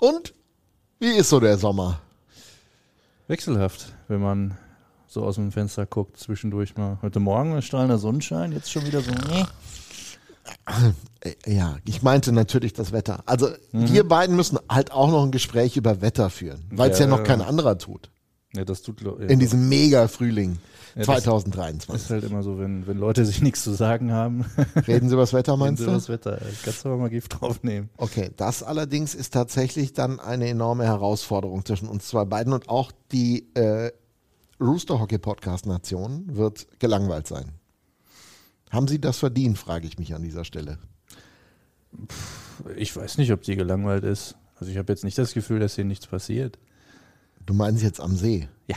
Und wie ist so der Sommer? Wechselhaft, wenn man so aus dem Fenster guckt, zwischendurch mal. Heute Morgen ein strahlender Sonnenschein, jetzt schon wieder so. Nee. Äh, Ja, ich meinte natürlich das Wetter. Also wir beiden müssen halt auch noch ein Gespräch über Wetter führen, weil es ja, Ja, noch kein anderer tut. Ja, das tut ja, In diesem Mega-Frühling Ja, das- 2023. ist halt immer so, wenn, wenn Leute sich nichts zu sagen haben, Reden Sie über das Wetter, meinst sie du? das Wetter. Kannst du aber mal Gift draufnehmen. Okay, das allerdings ist tatsächlich dann eine enorme Herausforderung zwischen uns zwei beiden und auch die äh, Rooster Hockey Podcast Nation wird gelangweilt sein. Haben Sie das verdient, frage ich mich an dieser Stelle. Ich weiß nicht, ob die gelangweilt ist. Also ich habe jetzt nicht das Gefühl, dass hier nichts passiert. Du meinst jetzt am See? Ja.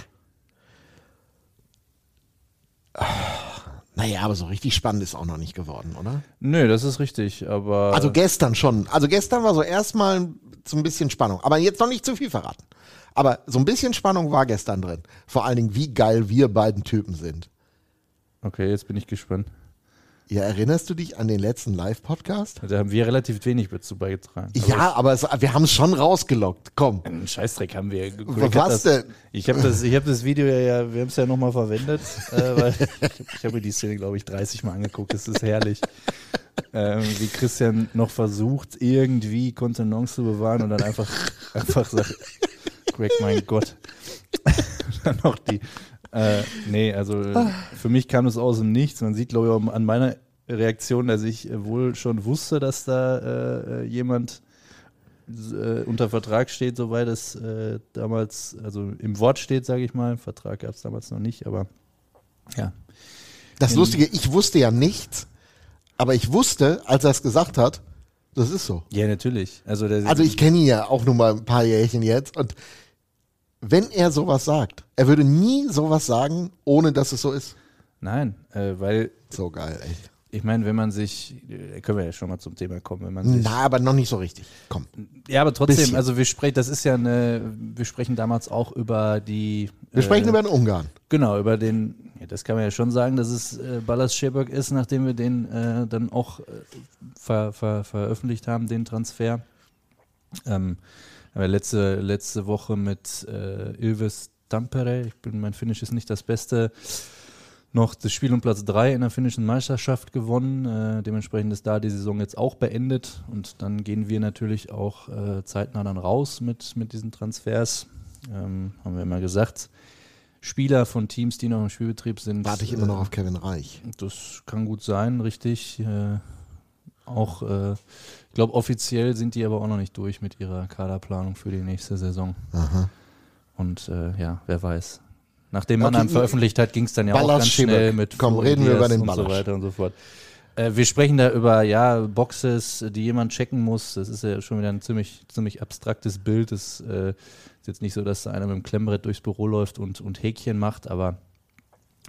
Naja, aber so richtig spannend ist auch noch nicht geworden, oder? Nö, das ist richtig, aber. Also gestern schon. Also gestern war so erstmal so ein bisschen Spannung. Aber jetzt noch nicht zu viel verraten. Aber so ein bisschen Spannung war gestern drin. Vor allen Dingen, wie geil wir beiden Typen sind. okay, jetzt bin ich gespannt. Ja, erinnerst du dich an den letzten Live-Podcast? Da haben wir relativ wenig dazu beigetragen. Ja, aber es, wir haben es schon rausgelockt. Komm. Einen Scheißdreck haben wir. Was das, denn? Ich habe das, ich hab das Video ja, wir haben es ja nochmal verwendet, äh, ich habe mir die Szene, glaube ich, 30 Mal angeguckt. Das ist herrlich. Ähm, wie Christian noch versucht, irgendwie Kontenance zu bewahren und dann einfach, einfach sagt, Greg, mein Gott. dann noch die. Äh, nee, also äh, für mich kam das aus dem Nichts. Man sieht, glaube ich, an meiner Reaktion, dass ich äh, wohl schon wusste, dass da äh, äh, jemand äh, unter Vertrag steht, soweit es äh, damals, also im Wort steht, sage ich mal. Vertrag gab es damals noch nicht, aber ja. Das In- Lustige, ich wusste ja nichts, aber ich wusste, als er es gesagt hat, das ist so. Ja, natürlich. Also, Also ich kenne ihn ja auch nur mal ein paar Jährchen jetzt und wenn er sowas sagt, er würde nie sowas sagen, ohne dass es so ist. Nein, äh, weil So geil, echt. ich meine, wenn man sich, äh, können wir ja schon mal zum Thema kommen, wenn man sich Na, aber noch nicht so richtig. Komm. Ja, aber trotzdem, Bisschen. also wir sprechen, das ist ja eine, wir sprechen damals auch über die. Wir sprechen äh, über den Ungarn. Genau, über den, ja, das kann man ja schon sagen, dass es äh, Ballas Scheberg ist, nachdem wir den äh, dann auch äh, ver, ver, veröffentlicht haben, den Transfer. Ähm, aber letzte, letzte Woche mit äh, Ilves Tampere, ich bin, mein Finnisch ist nicht das Beste, noch das Spiel um Platz 3 in der finnischen Meisterschaft gewonnen. Äh, dementsprechend ist da die Saison jetzt auch beendet und dann gehen wir natürlich auch äh, zeitnah dann raus mit, mit diesen Transfers. Ähm, haben wir immer gesagt. Spieler von Teams, die noch im Spielbetrieb sind. Warte ich immer äh, noch auf Kevin Reich. Das kann gut sein, richtig. Äh, auch, äh, ich glaube, offiziell sind die aber auch noch nicht durch mit ihrer Kaderplanung für die nächste Saison. Aha. Und äh, ja, wer weiß. Nachdem Okay, Mannheim veröffentlicht hat, ging es dann ja auch ganz schnell mit Komm, reden wir über den und so weiter und so fort. Äh, wir sprechen da über ja Boxes, die jemand checken muss. Das ist ja schon wieder ein ziemlich, ziemlich abstraktes Bild. Es äh, ist jetzt nicht so, dass da einer mit dem Klemmbrett durchs Büro läuft und, und Häkchen macht, aber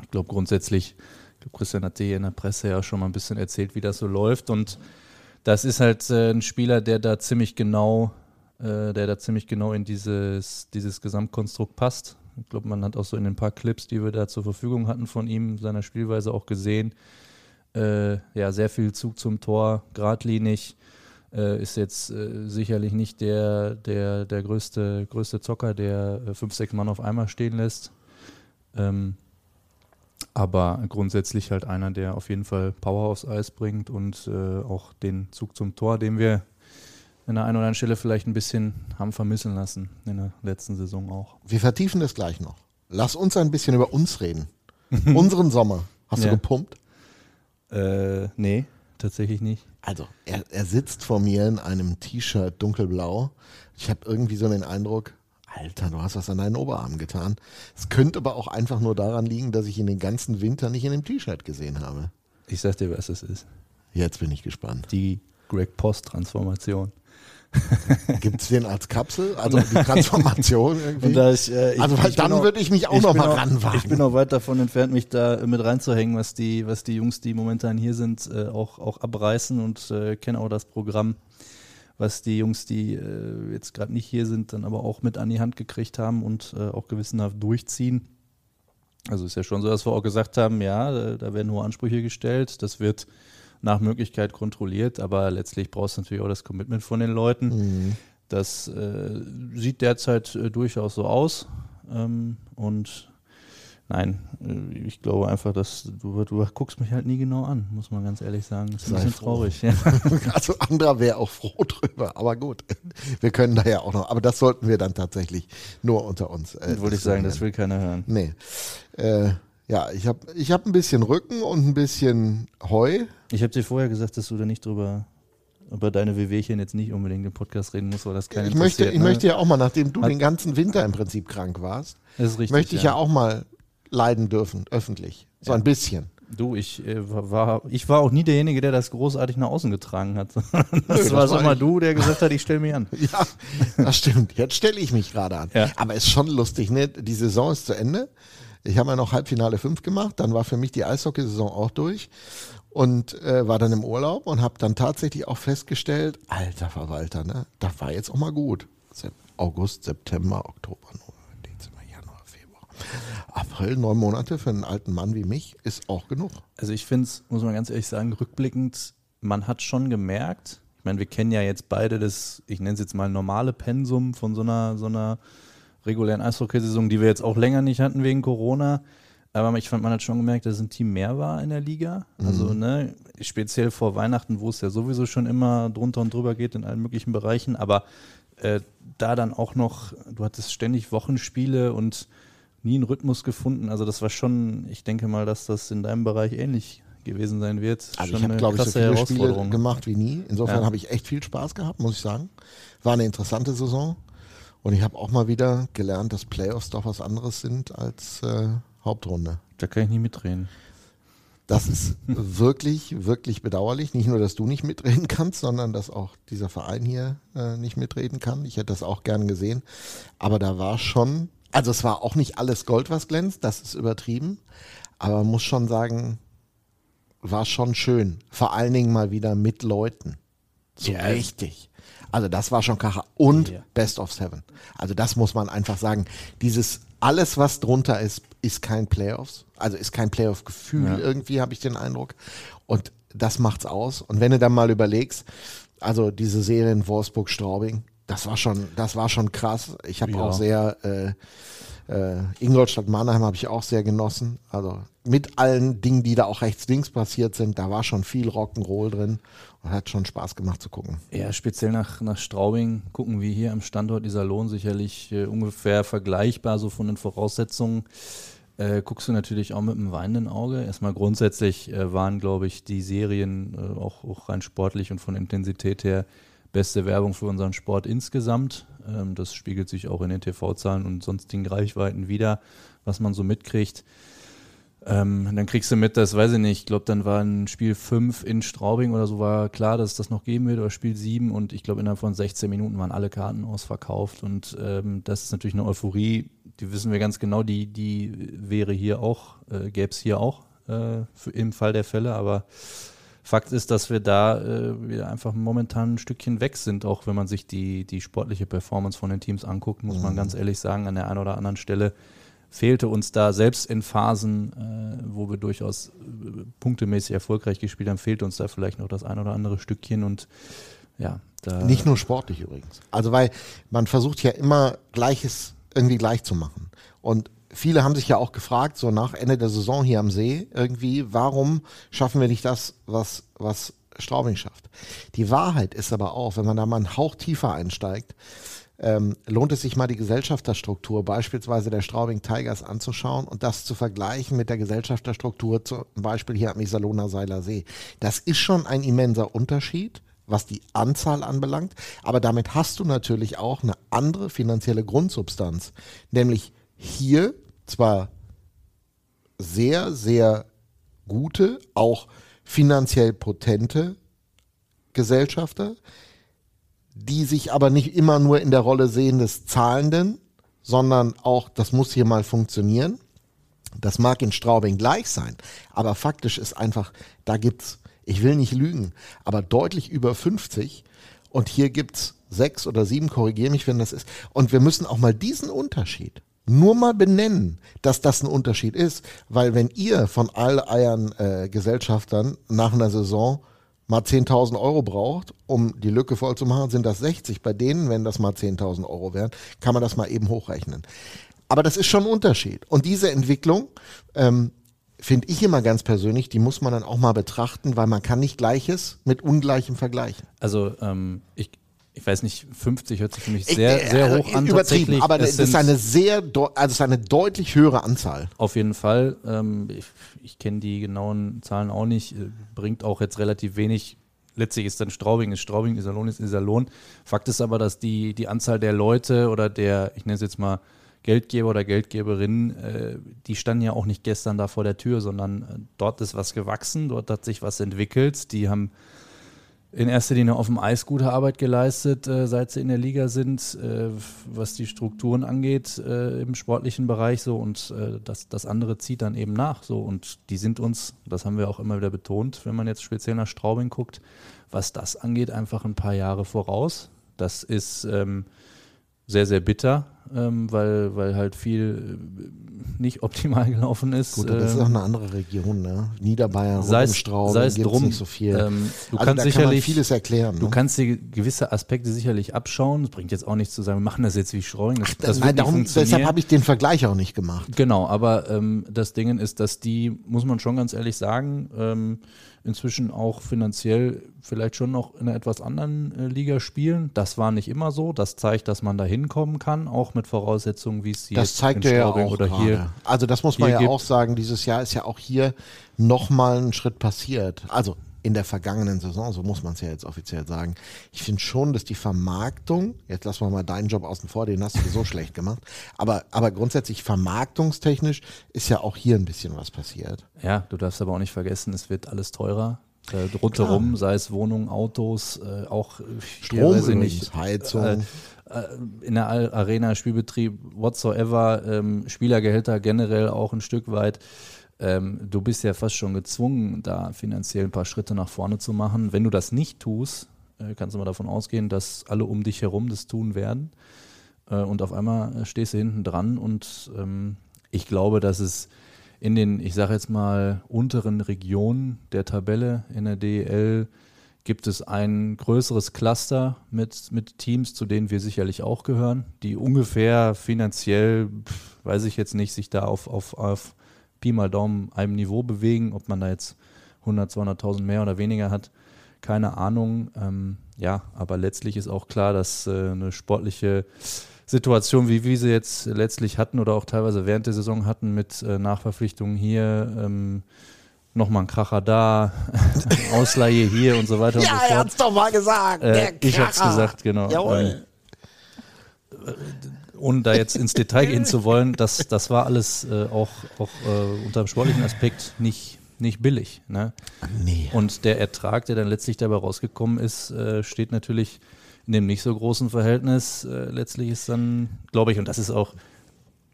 ich glaube grundsätzlich, ich glaube, Christian hat dir in der Presse ja schon mal ein bisschen erzählt, wie das so läuft. Und das ist halt äh, ein Spieler, der da ziemlich genau, äh, der da ziemlich genau in dieses, dieses Gesamtkonstrukt passt. Ich glaube, man hat auch so in den paar Clips, die wir da zur Verfügung hatten von ihm, seiner Spielweise auch gesehen. Äh, ja, sehr viel Zug zum Tor, geradlinig. Äh, ist jetzt äh, sicherlich nicht der, der, der größte, größte Zocker, der äh, fünf, sechs Mann auf einmal stehen lässt. Ähm, aber grundsätzlich halt einer, der auf jeden Fall Power aufs Eis bringt und äh, auch den Zug zum Tor, den wir an der einen oder anderen Stelle vielleicht ein bisschen haben vermissen lassen in der letzten Saison auch. Wir vertiefen das gleich noch. Lass uns ein bisschen über uns reden. Unseren Sommer. Hast Ja. du gepumpt? Äh, nee, tatsächlich nicht. Also, er, er sitzt vor mir in einem T-Shirt dunkelblau. Ich habe irgendwie so den Eindruck, Alter, du hast was an deinen Oberarm getan. Es könnte aber auch einfach nur daran liegen, dass ich ihn den ganzen Winter nicht in dem T-Shirt gesehen habe. Ich sag dir, was es ist. Jetzt bin ich gespannt. Die Greg Post-Transformation. Gibt es den als Kapsel? Also die Transformation irgendwie? Da ich, äh, ich, also weil ich dann würde ich mich auch ich noch mal auch- ranwagen. Ich bin auch weit davon entfernt, mich da mit reinzuhängen, was die, was die Jungs, die momentan hier sind, äh, auch, auch abreißen und äh, kenne auch das Programm, was die Jungs, die äh, jetzt gerade nicht hier sind, dann aber auch mit an die Hand gekriegt haben und äh, auch gewissenhaft durchziehen. Also ist ja schon so, dass wir auch gesagt haben, ja, da, da werden hohe Ansprüche gestellt, das wird nach Möglichkeit kontrolliert, aber letztlich brauchst du natürlich auch das Commitment von den Leuten. Mhm. Das äh, sieht derzeit äh, durchaus so aus. Ähm, und Nein, äh, ich glaube einfach, dass du, du guckst mich halt nie genau an, muss man ganz ehrlich sagen. Das ist ein bisschen froh. traurig. Ja. Also anderer wäre auch froh drüber, aber gut. Wir können da ja auch noch, aber das sollten wir dann tatsächlich nur unter uns. Äh, Wollte ich sagen, das will keiner hören. Nee. Äh, ja, ich habe ich hab ein bisschen Rücken und ein bisschen Heu. Ich habe dir vorher gesagt, dass du da nicht drüber über deine Wehwehchen jetzt nicht unbedingt im Podcast reden musst, weil das keine ich möchte, Ich ne? möchte ja auch mal, nachdem du Hat, den ganzen Winter im Prinzip krank warst, richtig, möchte ich ja. ja auch mal leiden dürfen, öffentlich. So ja. ein bisschen. Du, ich äh, war, ich war auch nie derjenige, der das großartig nach außen getragen hat. das, Nö, das war so mal du, der gesagt hat, ich stelle mich an. Ja, das stimmt. Jetzt stelle ich mich gerade an. Ja. Aber ist schon lustig, ne? Die Saison ist zu Ende. Ich habe ja noch Halbfinale 5 gemacht, dann war für mich die Eishockeysaison auch durch und äh, war dann im Urlaub und habe dann tatsächlich auch festgestellt, alter Verwalter, ne? Das war jetzt auch mal gut. August, September, Oktober, November, Dezember, Januar, Februar. April, neun Monate für einen alten Mann wie mich ist auch genug. Also ich finde es, muss man ganz ehrlich sagen, rückblickend, man hat schon gemerkt, ich meine, wir kennen ja jetzt beide das, ich nenne es jetzt mal normale Pensum von so einer, so einer regulären Eishockeysaison, die wir jetzt auch länger nicht hatten wegen Corona. Aber ich fand, man hat schon gemerkt, dass ein Team mehr war in der Liga. Also, mhm. ne, speziell vor Weihnachten, wo es ja sowieso schon immer drunter und drüber geht in allen möglichen Bereichen. Aber äh, da dann auch noch, du hattest ständig Wochenspiele und nie einen Rhythmus gefunden. Also das war schon, ich denke mal, dass das in deinem Bereich ähnlich gewesen sein wird. Also schon ich habe, glaube ich, so viele Spiele gemacht wie nie. Insofern ja. habe ich echt viel Spaß gehabt, muss ich sagen. War eine interessante Saison. Und ich habe auch mal wieder gelernt, dass Playoffs doch was anderes sind als äh, Hauptrunde. Da kann ich nicht mitreden. Das ist wirklich, wirklich bedauerlich. Nicht nur, dass du nicht mitreden kannst, sondern dass auch dieser Verein hier äh, nicht mitreden kann. Ich hätte das auch gern gesehen. Aber da war schon also es war auch nicht alles Gold, was glänzt, das ist übertrieben. Aber man muss schon sagen, war schon schön. Vor allen Dingen mal wieder mit Leuten. So ja. richtig. Also das war schon Kacher. Und ja. Best of Seven. Also das muss man einfach sagen. Dieses alles, was drunter ist, ist kein Playoffs. Also ist kein Playoff-Gefühl ja. irgendwie, habe ich den Eindruck. Und das macht's aus. Und wenn du dann mal überlegst, also diese Serie in Wolfsburg-Straubing, das war schon, das war schon krass. Ich habe ja. auch sehr äh, äh, Ingolstadt Mannheim habe ich auch sehr genossen. Also mit allen Dingen, die da auch rechts-links passiert sind, da war schon viel Rock'n'Roll drin und hat schon Spaß gemacht zu gucken. Ja, speziell nach, nach Straubing gucken wir hier am Standort dieser Lohn sicherlich äh, ungefähr vergleichbar, so von den Voraussetzungen. Äh, guckst du natürlich auch mit einem weinenden Auge. Erstmal grundsätzlich äh, waren, glaube ich, die Serien äh, auch, auch rein sportlich und von Intensität her beste Werbung für unseren Sport insgesamt. Ähm, das spiegelt sich auch in den TV-Zahlen und sonstigen Reichweiten wieder, was man so mitkriegt. Ähm, dann kriegst du mit, das weiß ich nicht, ich glaube, dann war ein Spiel 5 in Straubing oder so, war klar, dass es das noch geben wird, oder Spiel 7 und ich glaube, innerhalb von 16 Minuten waren alle Karten ausverkauft und ähm, das ist natürlich eine Euphorie, die wissen wir ganz genau, die, die wäre hier auch, äh, gäbe es hier auch äh, für, im Fall der Fälle, aber Fakt ist, dass wir da äh, wieder einfach momentan ein Stückchen weg sind, auch wenn man sich die, die sportliche Performance von den Teams anguckt, muss mhm. man ganz ehrlich sagen, an der einen oder anderen Stelle fehlte uns da selbst in Phasen, äh, wo wir durchaus äh, punktemäßig erfolgreich gespielt haben, fehlte uns da vielleicht noch das ein oder andere Stückchen und ja, da Nicht nur sportlich übrigens. Also weil man versucht ja immer Gleiches irgendwie gleich zu machen. Und viele haben sich ja auch gefragt, so nach Ende der Saison hier am See, irgendwie, warum schaffen wir nicht das, was, was Straubing schafft? Die Wahrheit ist aber auch, wenn man da mal einen Hauch tiefer einsteigt, ähm, lohnt es sich mal die Gesellschafterstruktur beispielsweise der Straubing Tigers anzuschauen und das zu vergleichen mit der Gesellschafterstruktur zum Beispiel hier am Iserlohner Seiler See. Das ist schon ein immenser Unterschied was die Anzahl anbelangt, aber damit hast du natürlich auch eine andere finanzielle Grundsubstanz, nämlich hier zwar sehr, sehr gute, auch finanziell potente Gesellschafter, die sich aber nicht immer nur in der Rolle sehen des Zahlenden, sondern auch, das muss hier mal funktionieren. Das mag in Straubing gleich sein, aber faktisch ist einfach, da gibt's, ich will nicht lügen, aber deutlich über 50 und hier gibt's sechs oder sieben, korrigiere mich, wenn das ist. Und wir müssen auch mal diesen Unterschied nur mal benennen, dass das ein Unterschied ist, weil wenn ihr von all euren äh, Gesellschaftern nach einer Saison mal 10.000 Euro braucht, um die Lücke voll zu machen, sind das 60. Bei denen, wenn das mal 10.000 Euro wären, kann man das mal eben hochrechnen. Aber das ist schon ein Unterschied. Und diese Entwicklung, ähm, finde ich immer ganz persönlich, die muss man dann auch mal betrachten, weil man kann nicht Gleiches mit Ungleichem vergleichen. Also ähm, ich, ich weiß nicht, 50 hört sich für mich sehr, sehr also hoch an. Übertrieben, aber das ist eine sehr, also ist eine deutlich höhere Anzahl. Auf jeden Fall. Ähm, ich, ich kenne die genauen Zahlen auch nicht. Äh, bringt auch jetzt relativ wenig. Letztlich ist dann Straubing ist Straubing, Iserlohn ist Iserlohn. Fakt ist aber, dass die, die Anzahl der Leute oder der, ich nenne es jetzt mal, Geldgeber oder Geldgeberinnen, äh, die standen ja auch nicht gestern da vor der Tür, sondern äh, dort ist was gewachsen, dort hat sich was entwickelt. Die haben in erster Linie auf dem Eis gute Arbeit geleistet, äh, seit sie in der Liga sind, äh, was die Strukturen angeht äh, im sportlichen Bereich so und äh, das, das andere zieht dann eben nach so und die sind uns, das haben wir auch immer wieder betont, wenn man jetzt speziell nach Straubing guckt, was das angeht, einfach ein paar Jahre voraus. Das ist ähm, sehr, sehr bitter, ähm, weil, weil halt viel äh, nicht optimal gelaufen ist. Gut, das ist auch ähm, eine andere Region, ne? Niederbayern, sei es, sei es drum, nicht so viel. Ähm, du also kannst sicherlich kann vieles erklären. Du ne? kannst dir gewisse Aspekte sicherlich abschauen. Das bringt jetzt auch nichts zu sagen, wir machen das jetzt wie Streuing. Das, Ach, das nein, darum, deshalb habe ich den Vergleich auch nicht gemacht. Genau, aber ähm, das Ding ist, dass die, muss man schon ganz ehrlich sagen, ähm, inzwischen auch finanziell vielleicht schon noch in einer etwas anderen äh, Liga spielen. Das war nicht immer so. Das zeigt, dass man da hinkommen kann, auch mit Voraussetzungen, wie es hier Das zeigt er ja auch oder hier. Also das muss man ja gibt. auch sagen. Dieses Jahr ist ja auch hier nochmal ein Schritt passiert. Also in der vergangenen Saison, so muss man es ja jetzt offiziell sagen. Ich finde schon, dass die Vermarktung, jetzt lassen wir mal deinen Job außen vor, den hast du so schlecht gemacht, aber, aber grundsätzlich vermarktungstechnisch ist ja auch hier ein bisschen was passiert. Ja, du darfst aber auch nicht vergessen, es wird alles teurer. Äh, rundherum, sei es Wohnungen, Autos, äh, auch Strom, weiß nicht, Heizung. Äh, äh, in der Arena, Spielbetrieb, whatsoever, ähm, Spielergehälter generell auch ein Stück weit ähm, du bist ja fast schon gezwungen, da finanziell ein paar Schritte nach vorne zu machen. Wenn du das nicht tust, äh, kannst du mal davon ausgehen, dass alle um dich herum das tun werden. Äh, und auf einmal äh, stehst du hinten dran und ähm, ich glaube, dass es in den, ich sage jetzt mal, unteren Regionen der Tabelle in der DEL gibt es ein größeres Cluster mit, mit Teams, zu denen wir sicherlich auch gehören, die ungefähr finanziell, weiß ich jetzt nicht, sich da auf, auf, auf Pi mal Daumen einem Niveau bewegen, ob man da jetzt 100, 200.000 mehr oder weniger hat, keine Ahnung. Ähm, ja, aber letztlich ist auch klar, dass äh, eine sportliche Situation, wie wir sie jetzt letztlich hatten oder auch teilweise während der Saison hatten mit äh, Nachverpflichtungen hier, ähm, nochmal ein Kracher da, Ausleihe hier und so weiter ja, und so fort. Er hat's doch mal gesagt. Äh, ich hab's gesagt, genau. Jawohl. Ähm, ohne da jetzt ins Detail gehen zu wollen, das, das war alles äh, auch, auch äh, unter dem sportlichen Aspekt nicht, nicht billig. Ne? Nee. Und der Ertrag, der dann letztlich dabei rausgekommen ist, äh, steht natürlich in dem nicht so großen Verhältnis. Äh, letztlich ist dann, glaube ich, und das ist auch,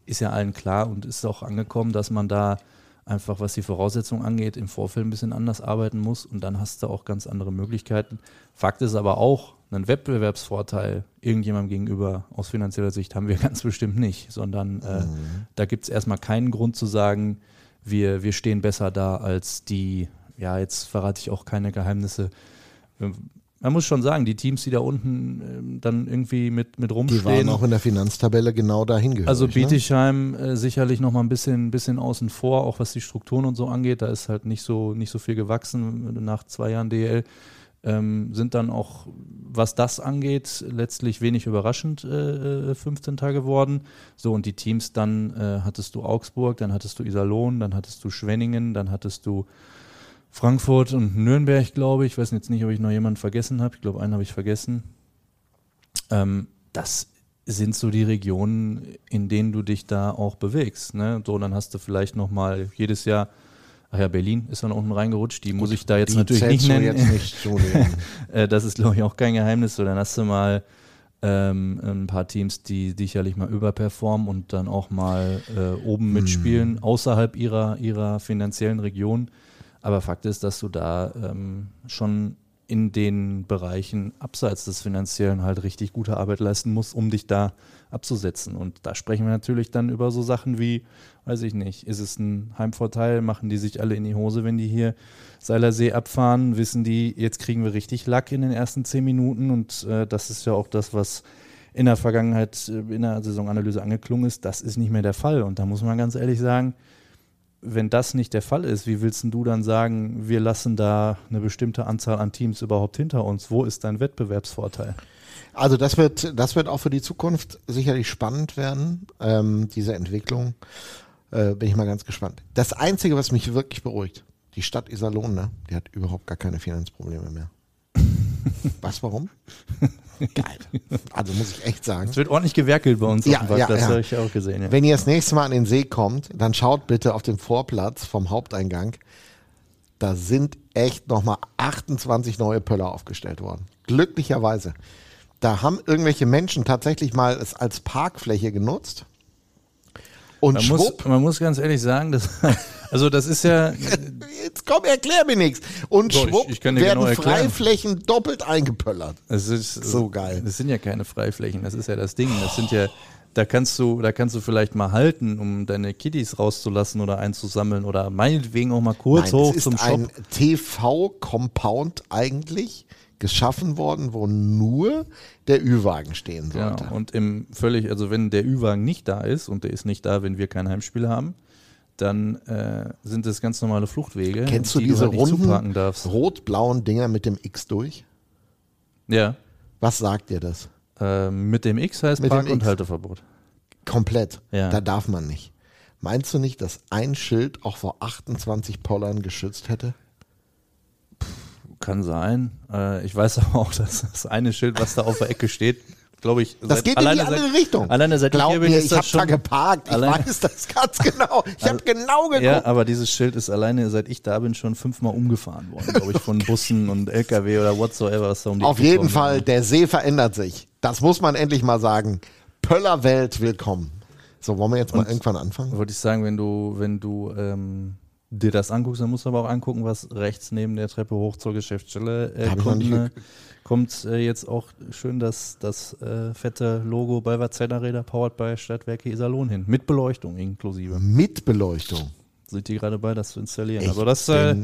ist ja allen klar und ist auch angekommen, dass man da einfach, was die Voraussetzungen angeht, im Vorfeld ein bisschen anders arbeiten muss und dann hast du auch ganz andere Möglichkeiten. Fakt ist aber auch, einen Wettbewerbsvorteil irgendjemandem gegenüber aus finanzieller Sicht haben wir ganz bestimmt nicht, sondern äh, mhm. da gibt es erstmal keinen Grund zu sagen, wir, wir stehen besser da als die, ja, jetzt verrate ich auch keine Geheimnisse. Man muss schon sagen, die Teams, die da unten äh, dann irgendwie mit, mit rumstehen. Die waren auch in der Finanztabelle genau dahin gehörig. Also ne? Bietigheim ne? äh, sicherlich noch mal ein bisschen, bisschen außen vor, auch was die Strukturen und so angeht. Da ist halt nicht so, nicht so viel gewachsen nach zwei Jahren DL ähm, sind dann auch, was das angeht, letztlich wenig überraschend äh, 15. Äh, geworden. So, und die Teams dann äh, hattest du Augsburg, dann hattest du Iserlohn, dann hattest du Schwenningen, dann hattest du Frankfurt und Nürnberg, glaube ich. Ich weiß jetzt nicht, ob ich noch jemanden vergessen habe. Ich glaube, einen habe ich vergessen. Ähm, das sind so die Regionen, in denen du dich da auch bewegst. Ne? So, dann hast du vielleicht nochmal jedes Jahr Ach ja, Berlin ist dann unten reingerutscht. Die Gut, muss ich da jetzt natürlich nicht nennen. Jetzt nicht äh, das ist, glaube ich, auch kein Geheimnis. So, dann hast du mal ähm, ein paar Teams, die sicherlich mal überperformen und dann auch mal äh, oben mitspielen, hm. außerhalb ihrer, ihrer finanziellen Region. Aber Fakt ist, dass du da ähm, schon in den Bereichen abseits des Finanziellen halt richtig gute Arbeit leisten musst, um dich da abzusetzen. Und da sprechen wir natürlich dann über so Sachen wie, weiß ich nicht, ist es ein Heimvorteil, machen die sich alle in die Hose, wenn die hier Seilersee abfahren, wissen die, jetzt kriegen wir richtig Lack in den ersten zehn Minuten und äh, das ist ja auch das, was in der Vergangenheit äh, in der Saisonanalyse angeklungen ist, das ist nicht mehr der Fall. Und da muss man ganz ehrlich sagen, wenn das nicht der Fall ist, wie willst du dann sagen, wir lassen da eine bestimmte Anzahl an Teams überhaupt hinter uns? Wo ist dein Wettbewerbsvorteil? Also das wird, das wird auch für die Zukunft sicherlich spannend werden, ähm, diese Entwicklung. Äh, bin ich mal ganz gespannt. Das Einzige, was mich wirklich beruhigt, die Stadt Iserlohn, ne, die hat überhaupt gar keine Finanzprobleme mehr. Was, warum? Geil. Also muss ich echt sagen. Es wird ordentlich gewerkelt bei uns Ja, auf dem ja, Parkplatz, ja. habe ich auch gesehen. Ja. Wenn ihr das nächste Mal an den See kommt, dann schaut bitte auf den Vorplatz vom Haupteingang. Da sind echt nochmal 28 neue Pöller aufgestellt worden. Glücklicherweise. Da haben irgendwelche Menschen tatsächlich mal es als Parkfläche genutzt. Und Man muss, schwupp, man muss ganz ehrlich sagen, dass, also das ist ja, jetzt komm, erklär mir nichts. Und ich- schwupp ich kann dir werden genau. Freiflächen doppelt eingepöllert. es ist So geil. Das sind ja keine Freiflächen, das ist ja das Ding. Das sind ja, da kannst du, da kannst du vielleicht mal halten, um deine Kiddies rauszulassen oder einzusammeln oder meinetwegen auch mal kurz Nein, hoch zum Shop. ein TV-Compound eigentlich geschaffen worden, wo nur der Ü-Wagen stehen sollte. Genau. Und im völlig, also wenn der Ü-Wagen nicht da ist und der ist nicht da, wenn wir kein Heimspiel haben, dann äh, sind es ganz normale Fluchtwege, Kennst du die diese du halt runden, rot-blauen Dinger mit dem X durch? Ja. Was sagt dir das? Äh, mit dem X heißt Mit Park- und X. Halteverbot. Komplett. Ja. Da darf man nicht. Meinst du nicht, dass ein Schild auch vor 28 Pollern geschützt hätte? Kann sein. Äh, ich weiß aber auch, dass das eine Schild, was da auf der Ecke steht, glaube ich, Das geht in die andere Richtung. Alleine seit ich Glaub bin, mir, ich habe da geparkt. Ich alleine- weiß das ganz genau. Ich habe genau geguckt. Ja, aber dieses Schild ist alleine, seit ich da bin, schon fünfmal umgefahren worden, glaube ich, von Bussen und LKW oder whatsoever, was da um die Auf Ecke jeden kommt. Fall, der See verändert sich. Das muss man endlich mal sagen. Pöllerwelt willkommen. So, wollen wir jetzt mal irgendwann anfangen? Wollte ich sagen, wenn du, wenn du ähm, dir das anguckst, dann musst du aber auch angucken, was rechts neben der Treppe hoch zur Geschäftsstelle äh, kommt. Ne? Kommt äh, jetzt auch schön das, das äh, fette Logo Balvazeller Räder powered by Stadtwerke Iserlohn hin. Mit Beleuchtung inklusive. Mit Beleuchtung. Sind die gerade bei, das zu installieren. Ich also das äh,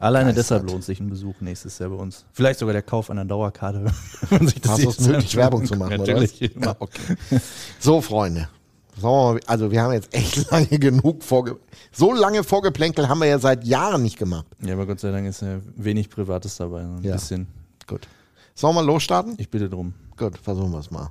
alleine deshalb lohnt sich ein Besuch nächstes Jahr bei uns. Vielleicht sogar der Kauf einer Dauerkarte. wenn sich das Hast du es anschaut. Werbung zu machen, Natürlich. oder was? Ja, okay. So, Freunde. Sagen wir mal, Also, wir haben jetzt echt lange genug vorge... So lange Vorgeplänkel haben wir ja seit Jahren nicht gemacht. Ja, aber Gott sei Dank ist ja wenig Privates dabei. Ein Ja. bisschen. Gut. Sollen wir losstarten? Ich bitte drum. Gut, versuchen wir es mal.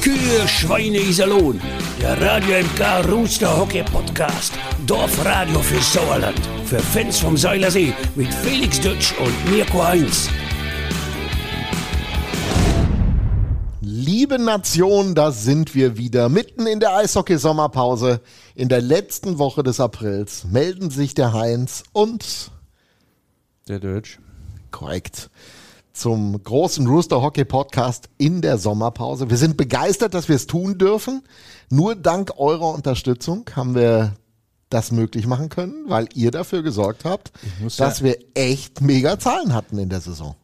Kühe, Schweine, Iserlohn. Der Radio MK Rooster Hockey Podcast. Dorfradio für Sauerland. Für Fans vom Seilersee mit Felix Dutsch und Mirko Heinz. Liebe Nation, da sind wir wieder. Mitten in der Eishockey-Sommerpause. In der letzten Woche des Aprils melden sich der Heinz und Der Deutsch. korrekt zum großen Rooster Hockey Podcast in der Sommerpause. Wir sind begeistert, dass wir es tun dürfen. Nur dank eurer Unterstützung haben wir das möglich machen können, weil ihr dafür gesorgt habt, dass ja- wir echt mega Zahlen hatten in der Saison.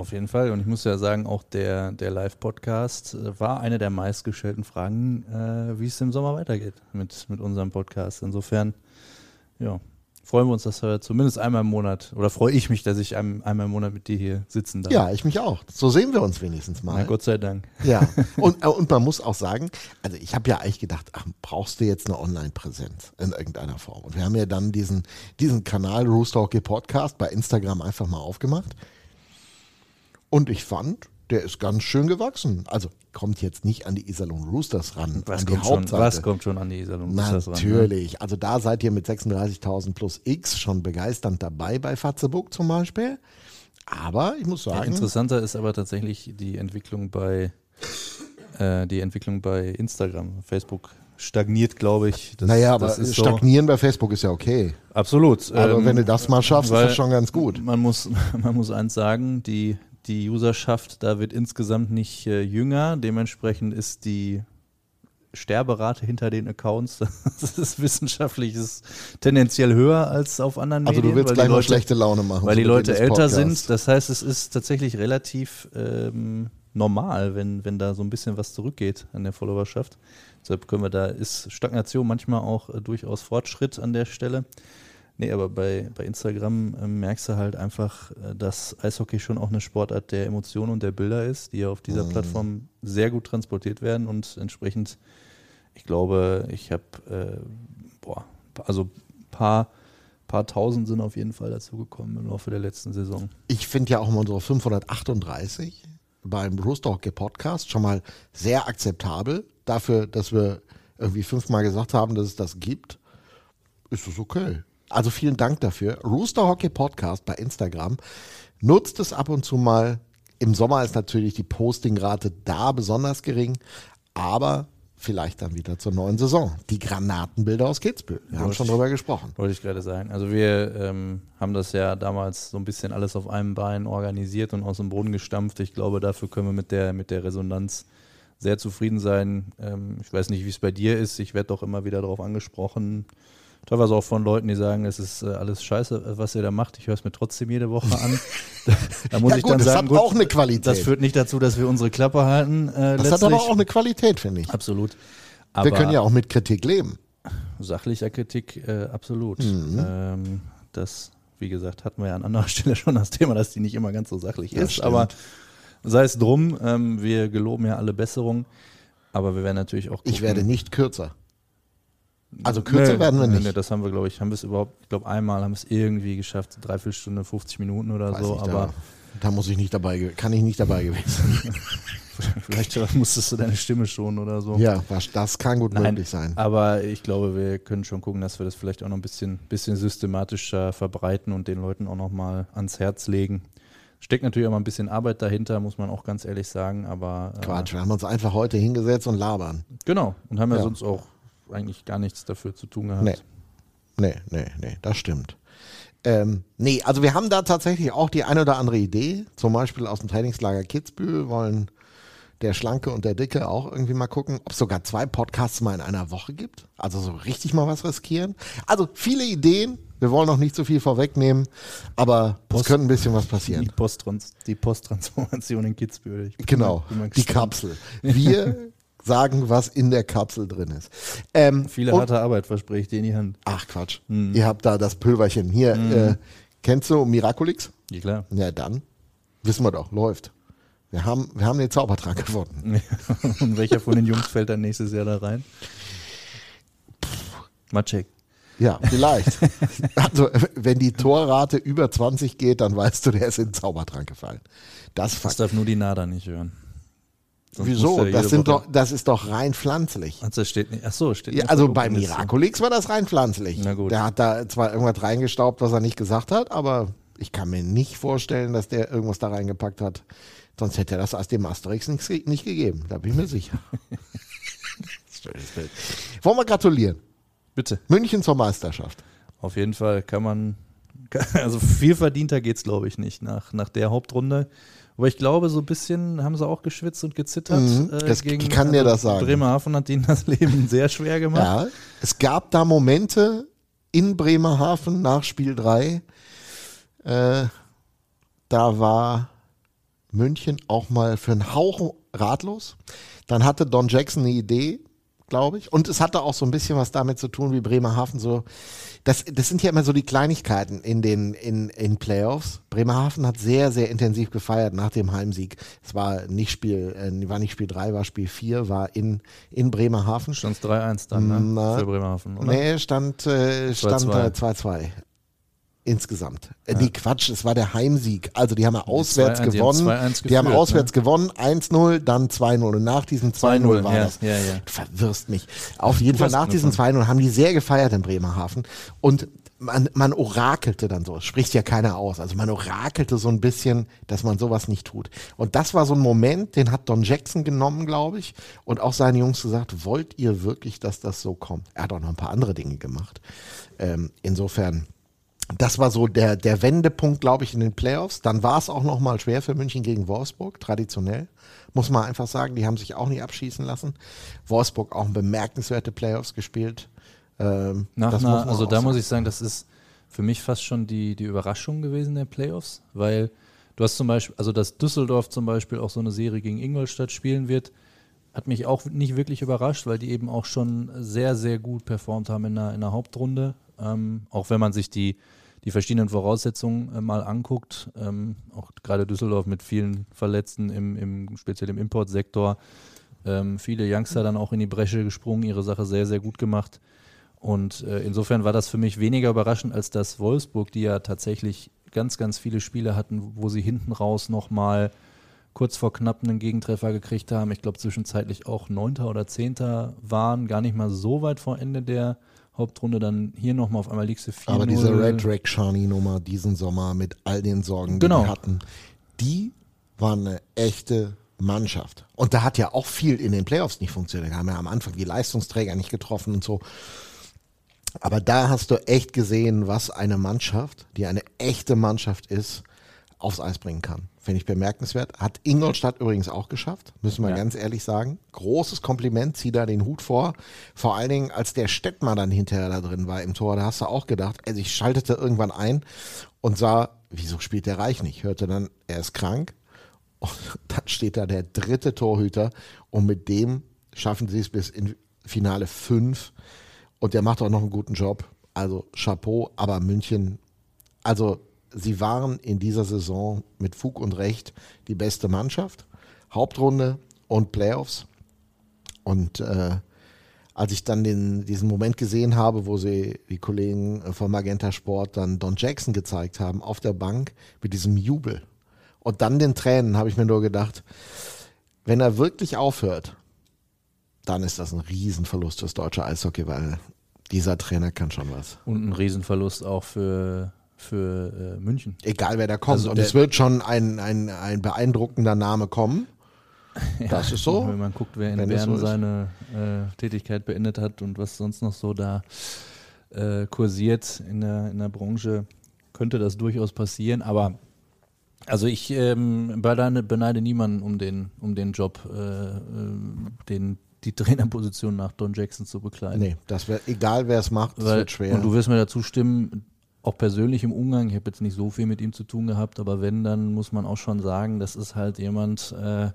Auf jeden Fall. Und ich muss ja sagen, auch der, der Live-Podcast äh, war eine der meistgestellten Fragen, äh, wie es im Sommer weitergeht mit, mit unserem Podcast. Insofern, ja, freuen wir uns, dass wir zumindest einmal im Monat, oder freue ich mich, dass ich ein, einmal im Monat mit dir hier sitzen darf. Ja, ich mich auch. So sehen wir uns wenigstens mal. Na, Gott sei Dank. Ja, und, äh, und man muss auch sagen, also ich habe ja eigentlich gedacht, ach, brauchst du jetzt eine Online-Präsenz in irgendeiner Form? Und wir haben ja dann diesen, diesen Kanal Rooster Hockey Podcast bei Instagram einfach mal aufgemacht. Und ich fand, der ist ganz schön gewachsen. Also kommt jetzt nicht an die Iserlohn Roosters ran, Was an die kommt, schon, was kommt schon an die Iserlohn? Ist das ran, ne? Natürlich. Also da seid ihr mit 36.000 plus X schon begeisternd dabei bei Fatzeburg zum Beispiel. Aber ich muss Ja, sagen, interessanter ist aber tatsächlich die Entwicklung bei äh, die Entwicklung bei Instagram. Facebook stagniert, glaube ich. Das, naja, aber ist so, stagnieren bei Facebook ist ja okay. Absolut. Also Ähm, wenn du das mal schaffst, ist das schon ganz gut. Man muss, man muss eins sagen, die, die Userschaft, da wird insgesamt nicht äh, jünger. Dementsprechend ist die Sterberate hinter den Accounts, das ist wissenschaftlich ist tendenziell höher als auf anderen Also Medien. du willst gleich die mal Leute, schlechte Laune machen. Weil die Leute älter sind. Das heißt, es ist tatsächlich relativ ähm, normal, wenn, wenn da so ein bisschen was zurückgeht an der Followerschaft. Deshalb können wir da, ist Stagnation manchmal auch äh, durchaus Fortschritt an der Stelle. Nee, aber bei, bei Instagram äh, merkst du halt einfach, äh, dass Eishockey schon auch eine Sportart der Emotionen und der Bilder ist, die ja auf dieser Plattform sehr gut transportiert werden und entsprechend, ich glaube, ich habe, äh, boah, also ein paar, paar tausend sind auf jeden Fall dazugekommen im Laufe der letzten Saison. Ich finde ja auch mal unsere 538 beim Rooster Hockey Podcast schon mal sehr akzeptabel. Dafür, dass wir irgendwie fünfmal gesagt haben, dass es das gibt, ist es okay. Also vielen Dank dafür. Rooster Hockey Podcast bei Instagram. Nutzt es ab und zu mal. Im Sommer ist natürlich die Postingrate da besonders gering, aber vielleicht dann wieder zur neuen Saison. Die Granatenbilder aus Kitzbühel. Wir haben schon drüber gesprochen. Wollte ich gerade sagen. Also wir ähm, haben das ja damals so ein bisschen alles auf einem Bein organisiert und aus dem Boden gestampft. Ich glaube, dafür können wir mit der, mit der Resonanz sehr zufrieden sein. Ähm, ich weiß nicht, wie es bei dir ist. Ich werde doch immer wieder darauf angesprochen. Teilweise auch von Leuten, die sagen, es ist äh, alles scheiße, äh, was ihr da macht. Ich höre es mir trotzdem jede Woche an. da, muss Ja ich gut, dann das sagen, hat auch eine Qualität. das führt nicht dazu, dass wir unsere Klappe halten. Äh, Das hat letztlich. aber auch eine Qualität, finde ich. Absolut. Wir Aber können ja auch mit Kritik leben. Sachlicher Kritik, äh, absolut. Mhm. Ähm, das, wie gesagt, hatten wir ja an anderer Stelle schon das Thema, dass die nicht immer ganz so sachlich Das ist. stimmt. Aber sei es drum, ähm, wir geloben ja alle Besserung. Aber wir werden natürlich auch gucken. Ich werde nicht kürzer. Also kürzer Nee, werden wir nicht. Nee, das haben wir, glaube ich, haben wir es überhaupt, ich glaube, einmal haben wir es irgendwie geschafft, dreiviertel Stunde, 50 Minuten oder Weiß so. nicht, aber da, da muss ich nicht dabei, kann ich nicht dabei gewesen sein. vielleicht musstest du deine Stimme schonen oder so. ja, das kann gut Nein, möglich sein. Aber ich glaube, wir können schon gucken, dass wir das vielleicht auch noch ein bisschen, bisschen systematischer verbreiten und den Leuten auch noch mal ans Herz legen. Steckt natürlich auch mal ein bisschen Arbeit dahinter, muss man auch ganz ehrlich sagen. Aber äh, Quatsch, wir haben uns einfach heute hingesetzt und labern. genau und haben ja, Ja. sonst auch eigentlich gar nichts dafür zu tun gehabt. Nee. Nee, nee, nee, das stimmt. Ähm, nee, also wir haben da tatsächlich auch die eine oder andere Idee. Zum Beispiel aus dem Trainingslager Kitzbühel wollen der Schlanke und der Dicke auch irgendwie mal gucken, ob es sogar zwei Podcasts mal in einer Woche gibt. Also so richtig mal was riskieren. Also viele Ideen. Wir wollen noch nicht so viel vorwegnehmen, aber es Post- könnte ein bisschen was Die, passieren. Posttrans die Posttransformation in Kitzbühel. Genau, mal- mal die. Kapsel. Wir sagen, was in der Kapsel drin ist. Ähm, Viele und- harte Arbeit verspreche ich dir in die Hand. Ach Quatsch. Hm. Ihr habt da das Pülverchen. Hier, äh, kennst du Miraculix? Ja klar. Ja, dann. Wissen wir doch, läuft. Wir haben, wir haben den Zaubertrank gefunden. und welcher von den Jungs fällt dann nächstes Jahr da rein? Maciek. Ja, vielleicht. also, wenn die Torrate über 20 geht, dann weißt du, der ist in den Zaubertrank gefallen. Das, Das darf nur die Nada nicht hören. Sonst Wieso? Das, sind Woche- doch, das ist doch rein pflanzlich. Das steht nicht. Ach so, steht Ja, nicht also auf der bei. Miraculix war das rein pflanzlich. Na gut. Der hat da zwar irgendwas reingestaubt, was er nicht gesagt hat, aber ich kann mir nicht vorstellen, dass der irgendwas da reingepackt hat. Sonst hätte er das aus dem Asterix nicht, nicht gegeben. Da bin ich mir sicher. Schönes Bild. Wollen wir gratulieren? Bitte. München zur Meisterschaft. Auf jeden Fall kann man, also viel verdienter geht's, glaube ich, nicht nach, nach der Hauptrunde. Aber ich glaube, so ein bisschen haben sie auch geschwitzt und gezittert. äh, Mhm, das- ich kann dir das sagen. Bremerhaven hat ihnen das Leben sehr schwer gemacht. Ja, es gab da Momente in Bremerhaven nach Spiel 3. Äh, da war München auch mal für einen Hauch ratlos. Dann hatte Don Jackson eine Idee, glaube ich. Und es hatte auch so ein bisschen was damit zu tun, wie Bremerhaven so. Das, das sind ja immer so die Kleinigkeiten in den in, in Playoffs. Bremerhaven hat sehr, sehr intensiv gefeiert nach dem Heimsieg. Es war nicht Spiel, äh, war nicht Spiel 3, war Spiel 4, war in, in Bremerhaven. Stand 3-1 dann, ne? Na, Für Bremerhaven, oder? Nee, stand, äh, stand 2-2. äh, 2-2. Insgesamt. Äh, Nee, Quatsch, es war der Heimsieg. Also die haben ja auswärts 2-1, die haben gewonnen. 2-1 Die haben geführt, auswärts gewonnen, 1-0, dann 2-0. Und nach diesem 2-0 war ja, das. ja, ja. Du verwirrst mich. Auf jeden Fall nach diesem von- 2-0 haben die sehr gefeiert in Bremerhaven. Und man, man orakelte dann so. Spricht ja keiner aus. Also man orakelte so ein bisschen, dass man sowas nicht tut. Und das war so ein Moment, den hat Don Jackson genommen, glaube ich. Und auch seinen Jungs gesagt, wollt ihr wirklich, dass das so kommt? Er hat auch noch ein paar andere Dinge gemacht. Ähm, insofern das war so der, der Wendepunkt, glaube ich, in den Playoffs. Dann war es auch nochmal schwer für München gegen Wolfsburg, traditionell. Muss man einfach sagen, die haben sich auch nicht abschießen lassen. Wolfsburg auch bemerkenswerte Playoffs gespielt. Ähm, Nach einer, also da sagen. muss ich sagen, das ist für mich fast schon die, die Überraschung gewesen der Playoffs, weil du hast zum Beispiel, also dass Düsseldorf zum Beispiel auch so eine Serie gegen Ingolstadt spielen wird, hat mich auch nicht wirklich überrascht, weil die eben auch schon sehr, sehr gut performt haben in der, in der Hauptrunde. Ähm, auch wenn man sich die, die verschiedenen Voraussetzungen äh, mal anguckt, ähm, auch gerade Düsseldorf mit vielen Verletzten, im, im, speziell im Importsektor, ähm, viele Youngster dann auch in die Bresche gesprungen, ihre Sache sehr, sehr gut gemacht. Und äh, insofern war das für mich weniger überraschend, als dass Wolfsburg, die ja tatsächlich ganz, ganz viele Spiele hatten, wo sie hinten raus nochmal kurz vor knapp einen Gegentreffer gekriegt haben. Ich glaube, zwischenzeitlich auch Neunter oder Zehnter waren, gar nicht mal so weit vor Ende der Hauptrunde. Dann hier nochmal auf einmal liegst du 4 Aber diese Red Rack Shani Nummer diesen Sommer mit all den Sorgen, die Genau. wir hatten, die war eine echte Mannschaft. Und da hat ja auch viel in den Playoffs nicht funktioniert. Da haben ja am Anfang die Leistungsträger nicht getroffen und so. Aber da hast du echt gesehen, was eine Mannschaft, die eine echte Mannschaft ist, aufs Eis bringen kann. Finde ich bemerkenswert. Hat Ingolstadt übrigens auch geschafft, müssen wir Ja. ganz ehrlich sagen. Großes Kompliment, zieh da den Hut vor. Vor allen Dingen, als der Stettmar dann hinterher da drin war im Tor, da hast du auch gedacht, also ich schaltete irgendwann ein und sah, wieso spielt der Reich nicht? Hörte dann, er ist krank. Und dann steht da der dritte Torhüter und mit dem schaffen sie es bis in Finale 5 und der macht auch noch einen guten Job. Also Chapeau, aber München, also sie waren in dieser Saison mit Fug und Recht die beste Mannschaft. Hauptrunde und Playoffs. Und äh, als ich dann den, diesen Moment gesehen habe, wo sie die Kollegen von Magenta Sport dann Don Jackson gezeigt haben auf der Bank mit diesem Jubel und dann den Tränen, habe ich mir nur gedacht, wenn er wirklich aufhört, dann ist das ein Riesenverlust fürs deutsche Eishockey, weil dieser Trainer kann schon was. Und ein Riesenverlust auch für, für äh, München. Egal wer da kommt. Also und es wird schon ein, ein, ein beeindruckender Name kommen. Das ist so. Wenn man guckt, wer in Wenn Bern so seine äh, Tätigkeit beendet hat und was sonst noch so da äh, kursiert in der, in der Branche, könnte das durchaus passieren. Aber also ich ähm, beneide, beneide niemanden um den, um den Job, äh, äh, den, die Trainerposition nach Don Jackson zu bekleiden. Nee, das wird, egal wer es macht, es Weil, wird schwer. Und du wirst mir dazu stimmen, auch persönlich im Umgang, ich habe jetzt nicht so viel mit ihm zu tun gehabt, aber wenn, dann muss man auch schon sagen, das ist halt jemand, äh,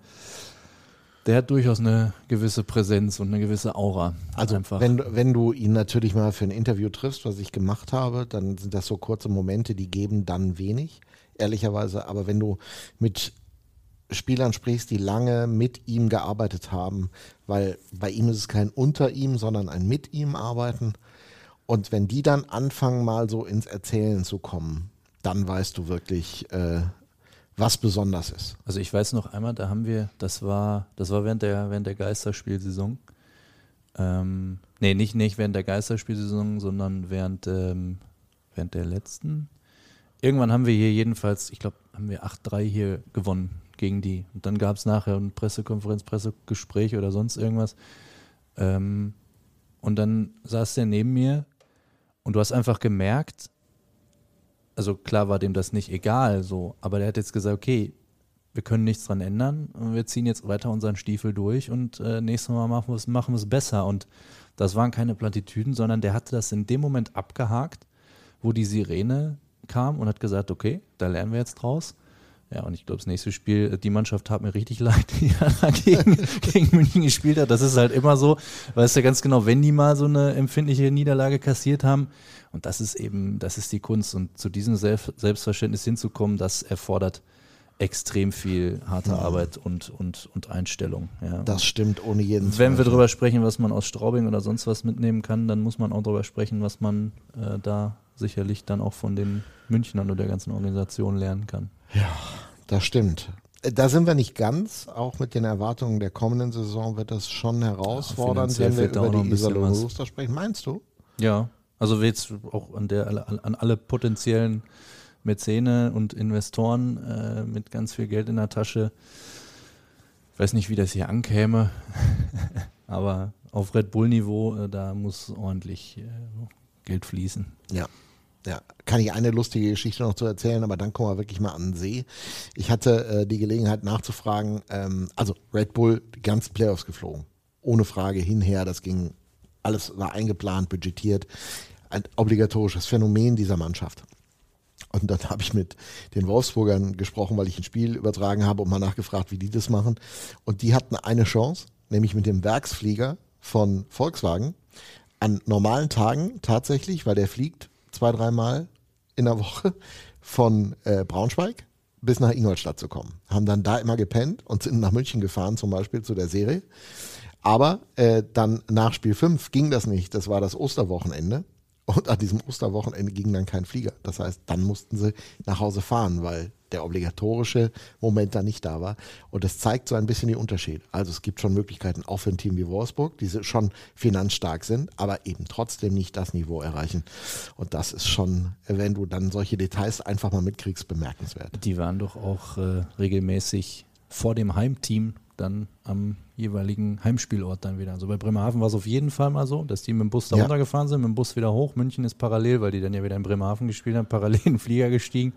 der hat durchaus eine gewisse Präsenz und eine gewisse Aura. Also einfach. wenn, du- wenn du ihn natürlich mal für ein Interview triffst, was ich gemacht habe, dann sind das so kurze Momente, die geben dann wenig, ehrlicherweise. Aber wenn du mit Spielern sprichst, die lange mit ihm gearbeitet haben, weil bei ihm ist es kein unter ihm, sondern ein mit ihm arbeiten. Und wenn die dann anfangen, mal so ins Erzählen zu kommen, dann weißt du wirklich, äh, was besonders ist. Also ich weiß noch einmal, da haben wir, das war, das war während der, während der Geisterspielsaison. Ähm, nee, nicht, nicht während der Geisterspielsaison, sondern während, ähm, während der letzten. Irgendwann haben wir hier jedenfalls, ich glaube, haben wir 8-3 hier gewonnen gegen die. Und dann gab es nachher eine Pressekonferenz, Pressegespräch oder sonst irgendwas. Ähm, und dann saß der neben mir und du hast einfach gemerkt, also klar war dem das nicht egal, so, aber der hat jetzt gesagt, okay, wir können nichts dran ändern wir ziehen jetzt weiter unseren Stiefel durch und äh, nächstes Mal machen wir es machen besser. Und das waren keine Plattitüden, sondern der hatte das in dem Moment abgehakt, wo die Sirene kam und hat gesagt, okay, da lernen wir jetzt draus. Ja, und ich glaube, das nächste Spiel, äh, die Mannschaft tat mir richtig leid, die gegen, gegen München gespielt hat. Das ist halt immer so, weißt du ganz genau, wenn die mal so eine empfindliche Niederlage kassiert haben. Und das ist eben, das ist die Kunst. Und zu diesem Selbst Selbstverständnis hinzukommen, das erfordert extrem viel harte Arbeit und, und, und Einstellung. Ja. Das stimmt ohne jeden Wenn wir Zweifel. drüber sprechen, was man aus Straubing oder sonst was mitnehmen kann, dann muss man auch drüber sprechen, was man äh, da sicherlich dann auch von den Münchnern oder der ganzen Organisation lernen kann. Das stimmt. Äh, Da sind wir nicht ganz. Auch mit den Erwartungen der kommenden Saison wird das schon herausfordernd, finanziell wenn wir über die Iserlohn sprechen. Meinst du? Ja, also jetzt auch an, der, an alle potenziellen Mäzene und Investoren äh, mit ganz viel Geld in der Tasche. Ich weiß nicht, wie das hier ankäme, aber auf Red Bull-Niveau, äh, da muss ordentlich äh, Geld fließen. Ja. Ja, kann ich eine lustige Geschichte noch zu erzählen, aber dann kommen wir wirklich mal an den See. Ich hatte äh, die Gelegenheit nachzufragen, ähm, also Red Bull, die ganzen Playoffs geflogen. Ohne Frage hinher, das ging, alles war eingeplant, budgetiert. Ein obligatorisches Phänomen dieser Mannschaft. Und dann habe ich mit den Wolfsburgern gesprochen, weil ich ein Spiel übertragen habe und mal nachgefragt, wie die das machen. Und die hatten eine Chance, nämlich mit dem Werksflieger von Volkswagen an normalen Tagen tatsächlich, weil der fliegt zwei, dreimal in der Woche von äh, Braunschweig bis nach Ingolstadt zu kommen. Haben dann da immer gepennt und sind nach München gefahren, zum Beispiel zu der Serie. Aber äh, dann nach Spiel 5 ging das nicht. Das war das Osterwochenende. Und an diesem Osterwochenende ging dann kein Flieger. Das heißt, dann mussten sie nach Hause fahren, weil der obligatorische Moment da nicht da war. Und das zeigt so ein bisschen die Unterschiede. Also es gibt schon Möglichkeiten, auch für ein Team wie Wolfsburg, die schon finanzstark sind, aber eben trotzdem nicht das Niveau erreichen. Und das ist schon, wenn du dann solche Details einfach mal mitkriegst, bemerkenswert. Die waren doch auch äh, regelmäßig vor dem Heimteam dann am jeweiligen Heimspielort dann wieder. Also bei Bremerhaven war es auf jeden Fall mal so, dass die mit dem Bus da Ja. runtergefahren sind, mit dem Bus wieder hoch. München ist parallel, weil die dann ja wieder in Bremerhaven gespielt haben, parallel in den Flieger gestiegen.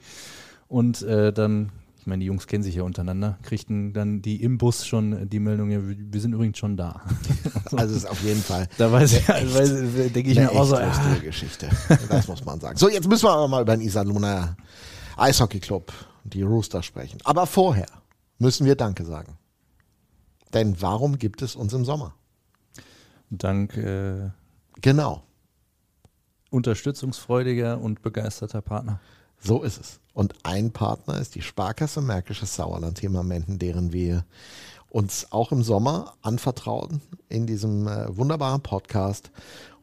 Und äh, dann, ich meine, die Jungs kennen sich ja untereinander, kriegten dann die im Bus schon die Meldung, ja, wir sind übrigens schon da. Also ist auf jeden Fall Da weiß ich, weiß, denke ich mir auch so, echt ah, lustige Geschichte. Das muss man sagen. So, jetzt müssen wir aber mal über den Iserlohner Eishockeyclub, die Rooster, sprechen. Aber vorher müssen wir Danke sagen. Denn warum gibt es uns im Sommer? dank äh, Genau, unterstützungsfreudiger und begeisterter Partner. So ist es. Und ein Partner ist die Sparkasse Märkisches Sauerland Menden, deren wir uns auch im Sommer anvertrauten in diesem äh, wunderbaren Podcast.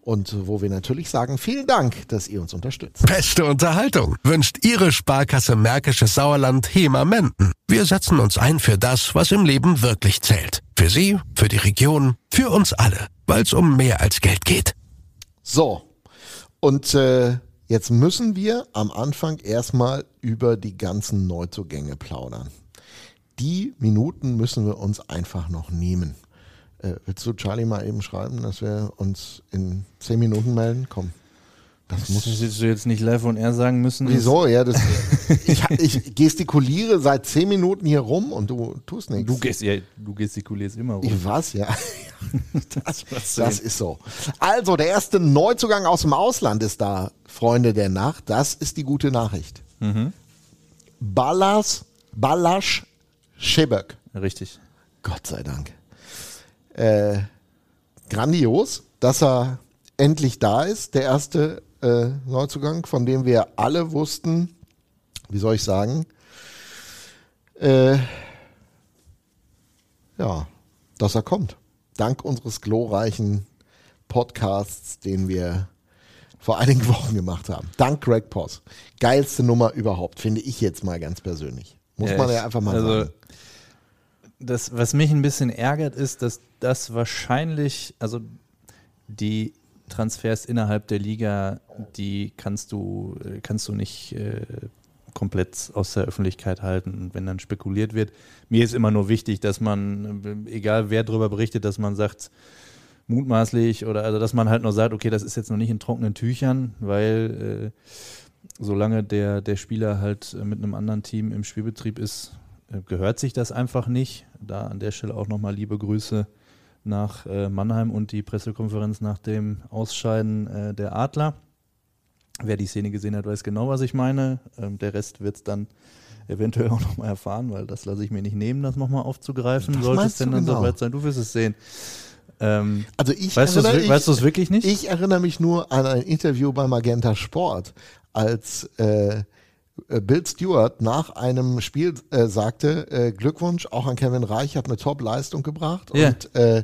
Und wo wir natürlich sagen, vielen Dank, dass ihr uns unterstützt. Beste Unterhaltung wünscht Ihre Sparkasse Märkisches Sauerland HEMA Menden. Wir setzen uns ein für das, was im Leben wirklich zählt. Für Sie, für die Region, für uns alle, weil es um mehr als Geld geht. So, und äh, jetzt müssen wir am Anfang erstmal über die ganzen Neuzugänge plaudern. Die Minuten müssen wir uns einfach noch nehmen. Äh, willst du Charlie mal eben schreiben, dass wir uns in zehn Minuten melden? Komm. Das muss. Das hättest du jetzt nicht live und er sagen müssen. Wieso? Ja, das, ich, ich gestikuliere seit zehn Minuten hier rum und du tust nichts. Du, gest ja, du gestikulierst immer rum. Ich was, ja. Das, das ist so. Also, der erste Neuzugang aus dem Ausland ist da, Freunde der Nacht. Das ist die gute Nachricht. Mhm. Ballas, Ballasch Scheböck. Richtig. Gott sei Dank. Äh, grandios, dass er endlich da ist, der erste äh, Neuzugang, von dem wir alle wussten, wie soll ich sagen, äh, ja, dass er kommt. Dank unseres glorreichen Podcasts, den wir vor einigen Wochen gemacht haben. Dank Greg Poss. Geilste Nummer überhaupt, finde ich jetzt mal ganz persönlich. Muss Ja, man ja einfach mal also, sagen. Das, was mich ein bisschen ärgert, ist, dass das wahrscheinlich, also die Transfers innerhalb der Liga, die kannst du, kannst du nicht äh, komplett aus der Öffentlichkeit halten, wenn dann spekuliert wird. Mir ist immer nur wichtig, dass man, egal wer darüber berichtet, dass man sagt, mutmaßlich oder also dass man halt nur sagt, okay, das ist jetzt noch nicht in trockenen Tüchern, weil äh, solange der, der Spieler halt mit einem anderen Team im Spielbetrieb ist, äh, gehört sich das einfach nicht. Da an der Stelle auch nochmal liebe Grüße nach äh, Mannheim und die Pressekonferenz nach dem Ausscheiden äh, der Adler. Wer die Szene gesehen hat, weiß genau, was ich meine. Ähm, der Rest wird es dann eventuell auch nochmal erfahren, weil das lasse ich mir nicht nehmen, das nochmal aufzugreifen. Sollte es denn dann genau? soweit sein? Du wirst es sehen. Ähm, Also ich weißt du es wirklich nicht? Ich erinnere mich nur an ein Interview bei Magenta Sport, als äh, Bill Stewart nach einem Spiel äh, sagte, äh, Glückwunsch auch an Kevin Reich, hat eine Top-Leistung gebracht Ja. und äh,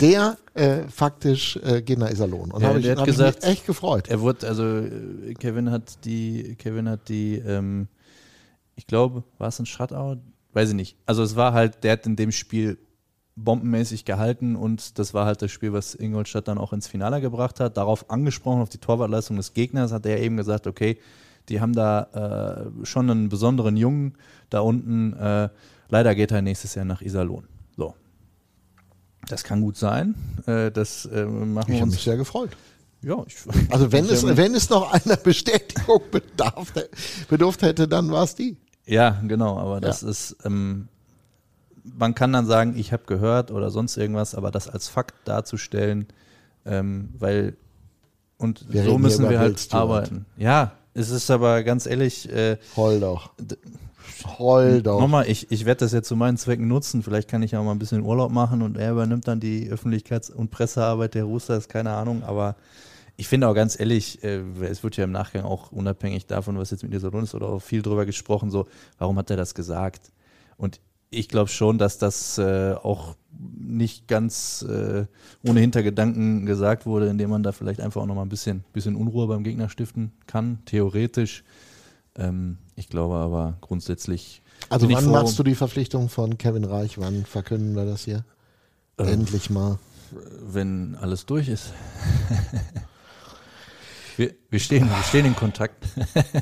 der äh, faktisch äh, geht nach Iserlohn. Und Ja, habe ich, hat hab ich gesagt, mich echt gefreut. Er wurde, also äh, Kevin hat die, Kevin hat die, ähm, ich glaube, war es ein Shutout? Weiß ich nicht. Also es war halt, der hat in dem Spiel bombenmäßig gehalten und das war halt das Spiel, was Ingolstadt dann auch ins Finale gebracht hat. Darauf angesprochen, auf die Torwartleistung des Gegners, hat er eben gesagt, okay, die haben da äh, schon einen besonderen Jungen da unten. Äh, leider geht er nächstes Jahr nach Iserlohn. So. Das kann gut sein. Äh, das äh, machen Ich wir uns mich sehr gefreut. Ja, ich, Also wenn ich, es, wenn es noch einer Bestätigung bedarf, bedurft hätte, dann war es die. Ja, genau, aber das ist, ähm, man kann dann sagen, ich habe gehört oder sonst irgendwas, aber das als Fakt darzustellen, ähm, weil und Wir so müssen wir halt arbeiten. Ja, es ist aber ganz ehrlich, äh, Heul doch. Heul doch. nochmal, ich, ich werde das jetzt zu meinen Zwecken nutzen. Vielleicht kann ich ja mal ein bisschen Urlaub machen und er übernimmt dann die Öffentlichkeits- und Pressearbeit der Roosters, keine Ahnung, aber ich finde auch ganz ehrlich, äh, es wird ja im Nachgang auch unabhängig davon, was jetzt mit dieser Lohn ist, oder auch viel drüber gesprochen, so, warum hat er das gesagt? Und ich glaube schon, dass das äh, auch nicht ganz äh, ohne Hintergedanken gesagt wurde, indem man da vielleicht einfach auch nochmal ein bisschen, bisschen Unruhe beim Gegner stiften kann, theoretisch. Ähm, ich glaube aber grundsätzlich. Also wann machst du die Verpflichtung von Kevin Reich? Wann verkünden wir das hier? Ähm. Endlich mal. wenn alles durch ist? wir, wir, stehen, wir stehen in Kontakt.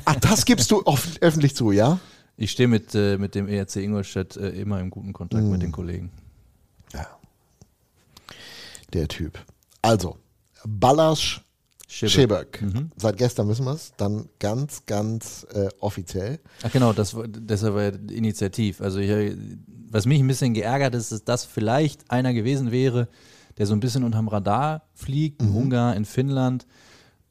Ach, das gibst du öffentlich zu, ja? Ich stehe mit, äh, mit dem ERC Ingolstadt äh, immer im guten Kontakt Mhm. mit den Kollegen. Ja. Der Typ. Also, Ballasch Scheböck. Seit gestern wissen wir es. Dann ganz, ganz äh, offiziell. Ach genau, das, war- deshalb war ja initiativ. Also ich, was mich ein bisschen geärgert ist, ist, dass vielleicht einer gewesen wäre, der so ein bisschen unterm Radar fliegt, in Ungarn, in Finnland.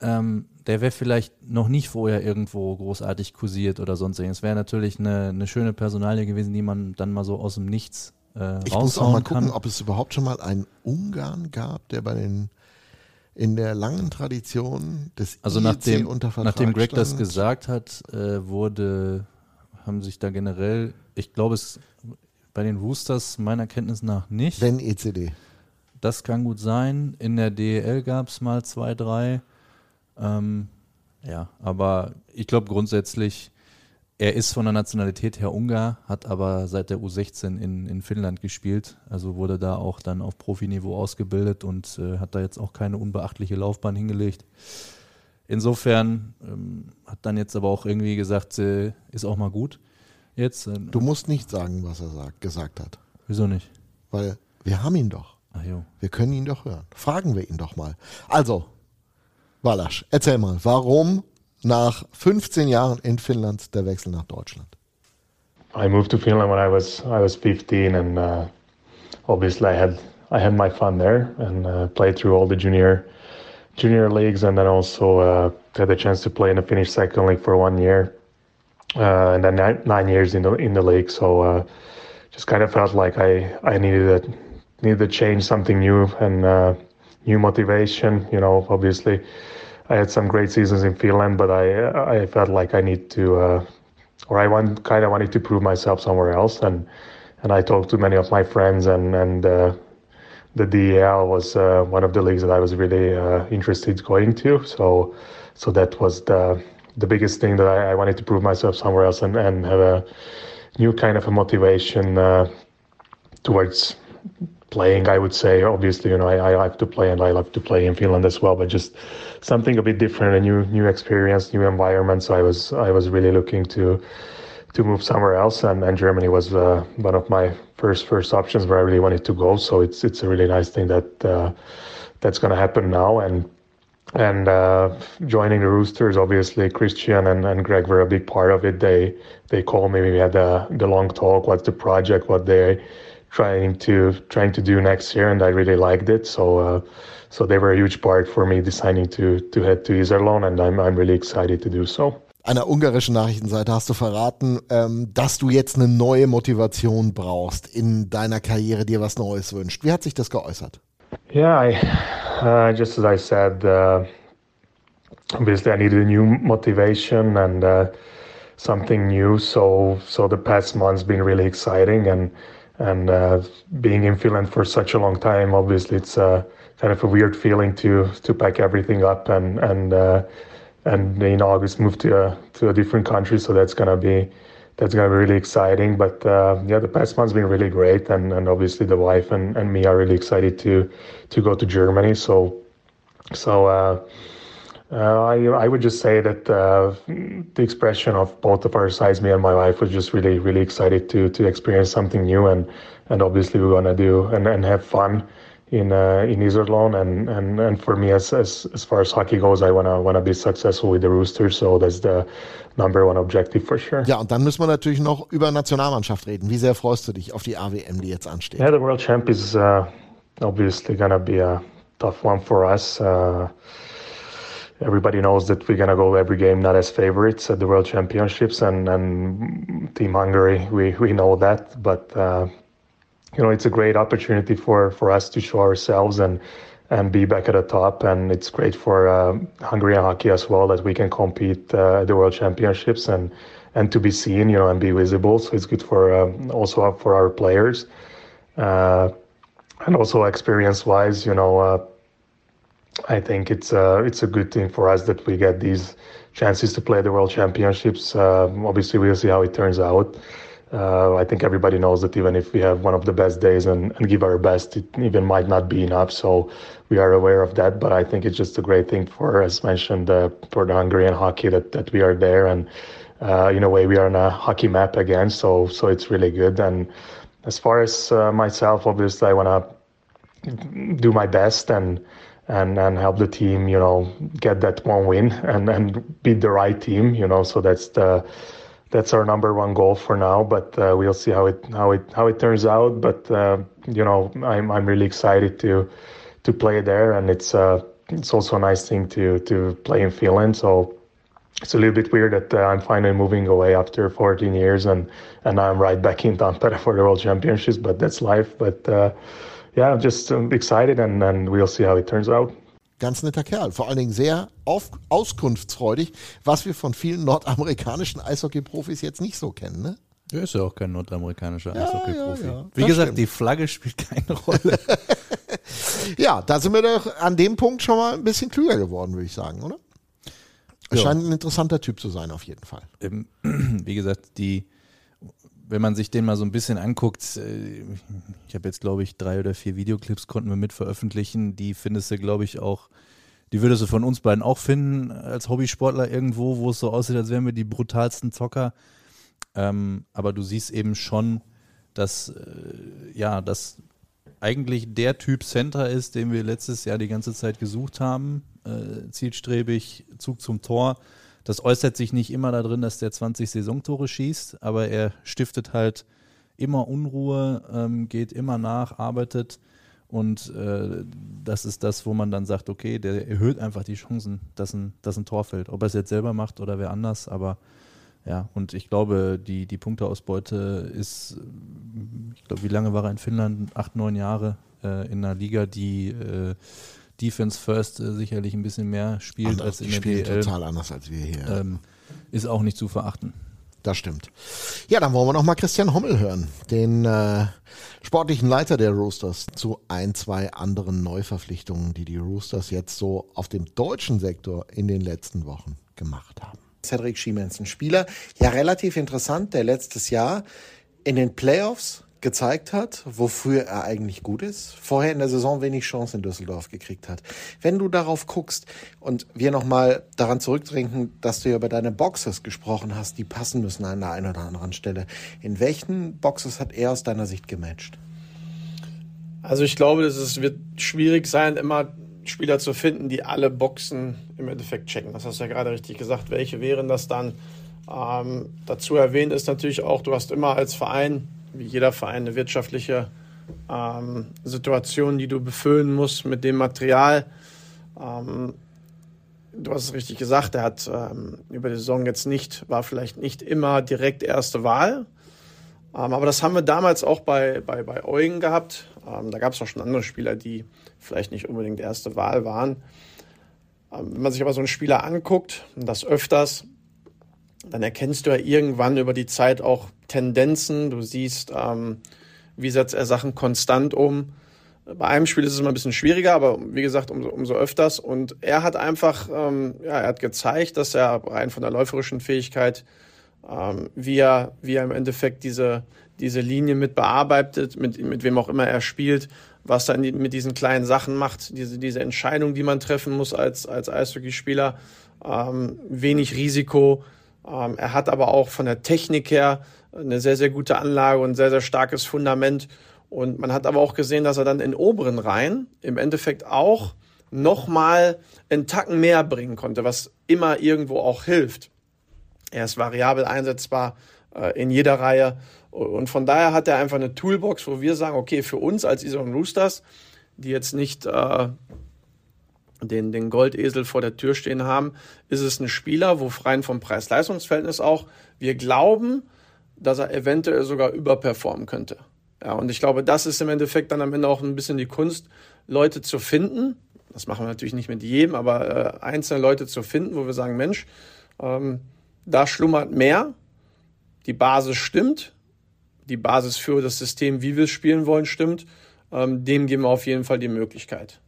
Ähm, der wäre vielleicht noch nicht vorher irgendwo großartig kursiert oder sonst irgendwas. Wäre natürlich eine, eine schöne Personalie gewesen, die man dann mal so aus dem Nichts äh, Ich muss auch mal gucken, kann. ob es überhaupt schon mal einen Ungarn gab, der bei den in der langen Tradition des Also IEC nachdem, unter Vertrag nachdem Greg das stand. gesagt hat, äh, wurde, haben sich da generell, ich glaube es bei den Roosters meiner Kenntnis nach nicht. Wenn E ECD. Das kann gut sein. In der DEL gab es mal zwei, drei. Ähm, ja, aber ich glaube grundsätzlich, er ist von der Nationalität her Ungar, hat aber seit der U16 in, in Finnland gespielt. Also wurde da auch dann auf Profiniveau ausgebildet und äh, hat da jetzt auch keine unbeachtliche Laufbahn hingelegt. Insofern ähm, hat dann jetzt aber auch irgendwie gesagt, äh, ist auch mal gut. Jetzt, äh, Du musst nicht sagen, was er sagt, gesagt hat. wieso nicht? Weil wir haben ihn doch. Ach jo. Wir können ihn doch hören. Fragen wir ihn doch mal. Also, Walasch, erzähl mal, warum nach 15 Jahren in Finnland der Wechsel nach Deutschland? I moved to Finland when I was I was 15, and uh, obviously I had I had my fun there and uh, played through all the junior junior leagues, and then also uh, had the chance to play in the Finnish second league for one year, uh, and then nine, nine years in the in the league. So uh, just kind of felt like I I needed to needed to change something new and uh, new motivation. You know, obviously. I had some great seasons in Finland, but I I felt like I need to uh, or I want kind of wanted to prove myself somewhere else, and and I talked to many of my friends, and and uh, the DEL was uh, one of the leagues that I was really uh, interested going to. So so that was the the biggest thing that I, I wanted to prove myself somewhere else and and have a new kind of a motivation uh, towards playing. I would say obviously you know I, I like to play and I love to play in Finland as well, but just something a bit different, a new new experience, new environment. So I was I was really looking to to move somewhere else, and, and Germany was uh, one of my first first options where I really wanted to go. So it's it's a really nice thing that uh, that's going to happen now, and and uh, joining the Roosters, obviously Christian and, and Greg were a big part of it. They they called me. We had the the long talk. What's the project? What they trying to trying to do next year, and I really liked it. So. Uh, so they were a huge part for me deciding to to head to Iserlohn, and I'm I'm really excited to do so. Einer ungarischen Nachrichtenseite hast du verraten, ähm, dass du jetzt eine neue Motivation brauchst in deiner Karriere, dir was Neues wünscht. Wie hat sich das geäußert? Yeah, I, uh, just as I said, uh, obviously I needed a new motivation and uh, something new. So, so the past month's been really exciting, and and uh, being in Finland for such a long time, obviously it's uh, kind of a weird feeling to to pack everything up and and uh, and in August move to a to a different country. So that's gonna be that's gonna be really exciting. But uh, yeah, the past month's been really great, and, and obviously the wife and, and me are really excited to to go to Germany. So so uh, I I would just say that uh, the expression of both of our sides, me and my wife, was just really really excited to to experience something new, and and obviously we're gonna do and, and have fun in uh, in Iserlohn, and, and and for me as as as far as hockey goes, I wanna wanna be successful with the Roosters, so that's the number one objective for sure. Ja, und dann müssen wir natürlich noch über Nationalmannschaft reden. Wie sehr freust du dich auf die AWM, die jetzt ansteht? Yeah, the World Champ is uh, obviously gonna be a tough one for us. Uh, everybody knows that we're gonna go every game not as favorites at the World Championships, and and Team Hungary, we we know that, but. Uh, you know, it's a great opportunity for, for us to show ourselves and and be back at the top. And it's great for uh, Hungarian hockey as well that we can compete uh, at the World Championships and and to be seen, you know, and be visible. So it's good for uh, also for our players, uh, and also experience-wise, you know, uh, I think it's uh, it's a good thing for us that we get these chances to play the World Championships. obviously, we'll see how it turns out. Uh, I think everybody knows that even if we have one of the best days and, and, give our best, it even might not be enough. So we are aware of that. But I think it's just a great thing for, as mentioned, uh, for the Hungarian hockey that, that we are there. And uh, in a way, we are on a hockey map again. So so it's really good. And as far as uh, myself, obviously, I want to do my best and and and help the team, you know, get that one win and and beat the right team, you know. So that's the that's our number one goal for now. But uh, we'll see how it how it how it turns out. But uh, you know, I'm I'm really excited to to play there, and it's uh, it's also a nice thing to to play in Finland. So it's a little bit weird that uh, I'm finally moving away after 14 years, and and I'm right back in Tampere for the World Championships. But that's life. But uh, yeah, I'm just excited, and and we'll see how it turns out. Ganz netter Kerl, vor allen Dingen sehr auf, auskunftsfreudig, was wir von vielen nordamerikanischen Eishockey-Profis jetzt nicht so kennen. Ne? Er ist ja auch kein nordamerikanischer ja, Eishockey-Profi. Ja, ja. Wie gesagt, stimmt. die Flagge spielt keine Rolle. ja, da sind wir doch an dem Punkt schon mal ein bisschen klüger geworden, würde ich sagen, oder? Er scheint ein interessanter Typ zu sein, auf jeden Fall. Wie gesagt, die, wenn man sich den mal so ein bisschen anguckt, äh, ich habe jetzt, glaube ich, drei oder vier Videoclips konnten wir mit veröffentlichen, die findest du, glaube ich, auch, die würdest du von uns beiden auch finden, als Hobbysportler irgendwo, wo es so aussieht, als wären wir die brutalsten Zocker. Ähm, aber du siehst eben schon, dass, äh, ja, dass eigentlich der Typ Center ist, den wir letztes Jahr die ganze Zeit gesucht haben. Äh, zielstrebig, Zug zum Tor das äußert sich nicht immer darin, dass der 20 Saisontore schießt, aber er stiftet halt immer Unruhe, ähm, geht immer nach, arbeitet und äh, das ist das, wo man dann sagt, okay, der erhöht einfach die Chancen, dass ein, dass ein Tor fällt. Ob er es jetzt selber macht oder wer anders, aber ja, und ich glaube, die, die Punkteausbeute ist, ich glaube, wie lange war er in Finnland? Acht, neun Jahre äh, in einer Liga, die äh, Defense First äh, sicherlich ein bisschen mehr spielt anders, als in der DL. total anders als wir hier. Ähm, ist auch nicht zu verachten. Das stimmt. Ja, dann wollen wir noch mal Christian Hommel hören, den äh, sportlichen Leiter der Roosters, zu ein, zwei anderen Neuverpflichtungen, die die Roosters jetzt so auf dem deutschen Sektor in den letzten Wochen gemacht haben. Cedric Schiemens, ein Spieler, ja relativ interessant, der letztes Jahr in den Playoffs gezeigt hat, wofür er eigentlich gut ist, vorher in der Saison wenig Chance in Düsseldorf gekriegt hat. Wenn du darauf guckst und wir nochmal daran zurückdrängen, dass du ja über deine Boxes gesprochen hast, die passen müssen an der einen oder anderen Stelle. In welchen Boxes hat er aus deiner Sicht gematcht? Also ich glaube, es wird schwierig sein, immer Spieler zu finden, die alle Boxen im Endeffekt checken. Das hast du ja gerade richtig gesagt. Welche wären das dann? Ähm, dazu erwähnt ist natürlich auch, du hast immer als Verein wie jeder Verein eine wirtschaftliche ähm, Situation, die du befüllen musst mit dem Material. Ähm, du hast es richtig gesagt, er hat ähm, über die Saison jetzt nicht, war vielleicht nicht immer direkt erste Wahl. Ähm, aber das haben wir damals auch bei, bei, bei Eugen gehabt. Ähm, da gab es auch schon andere Spieler, die vielleicht nicht unbedingt erste Wahl waren. Ähm, wenn man sich aber so einen Spieler anguckt, und das öfters, dann erkennst du ja irgendwann über die Zeit auch Tendenzen. Du siehst, ähm, wie setzt er Sachen konstant um. Bei einem Spiel ist es immer ein bisschen schwieriger, aber wie gesagt, umso, umso öfters. Und er hat einfach, ähm, ja, er hat gezeigt, dass er rein von der läuferischen Fähigkeit, ähm, wie, er, wie er im Endeffekt diese, diese Linie mit bearbeitet, mit, mit wem auch immer er spielt, was er mit diesen kleinen Sachen macht, diese, diese Entscheidung, die man treffen muss als, als Eishockeyspieler, ähm, wenig Risiko, ähm, er hat aber auch von der Technik her eine sehr, sehr gute Anlage und sehr, sehr starkes Fundament. Und man hat aber auch gesehen, dass er dann in oberen Reihen im Endeffekt auch nochmal einen Tacken mehr bringen konnte, was immer irgendwo auch hilft. Er ist variabel einsetzbar äh, in jeder Reihe. Und von daher hat er einfach eine Toolbox, wo wir sagen, okay, für uns als Ison Roosters, die jetzt nicht äh, den, den Goldesel vor der Tür stehen haben, ist es ein Spieler, wo rein vom Preis-Leistungs-Verhältnis auch wir glauben, dass er eventuell sogar überperformen könnte. Ja, und ich glaube, das ist im Endeffekt dann am Ende auch ein bisschen die Kunst, Leute zu finden. Das machen wir natürlich nicht mit jedem, aber äh, einzelne Leute zu finden, wo wir sagen, Mensch, ähm, da schlummert mehr, die Basis stimmt, die Basis für das System, wie wir es spielen wollen, stimmt. Ähm, dem geben wir auf jeden Fall die Möglichkeit.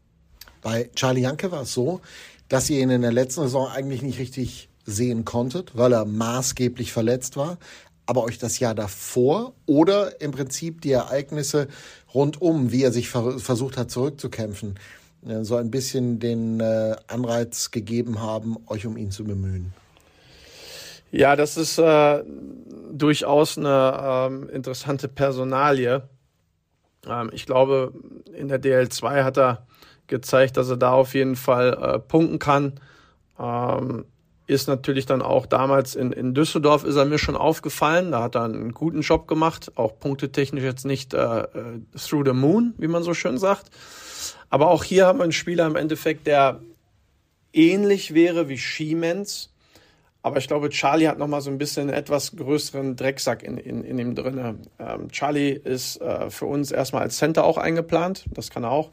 Bei Charlie Janke war es so, dass ihr ihn in der letzten Saison eigentlich nicht richtig sehen konntet, weil er maßgeblich verletzt war. Aber euch das Jahr davor oder im Prinzip die Ereignisse rundum, wie er sich versucht hat zurückzukämpfen, äh, so ein bisschen den äh, Anreiz gegeben haben, euch um ihn zu bemühen. Ja, das ist äh, durchaus eine ähm, interessante Personalie. Ähm, ich glaube, in der DL2 hat er gezeigt, dass er da auf jeden Fall äh, punkten kann. Ähm, ist natürlich dann auch damals in, in Düsseldorf ist er mir schon aufgefallen. Da hat er einen guten Job gemacht, auch punktetechnisch jetzt nicht äh, äh, through the moon, wie man so schön sagt. Aber auch hier haben wir einen Spieler im Endeffekt, der ähnlich wäre wie Schiemens. Aber ich glaube, Charlie hat nochmal so ein bisschen einen etwas größeren Drecksack in, in, in ihm drin. Ähm, Charlie ist äh, für uns erstmal als Center auch eingeplant. Das kann er auch.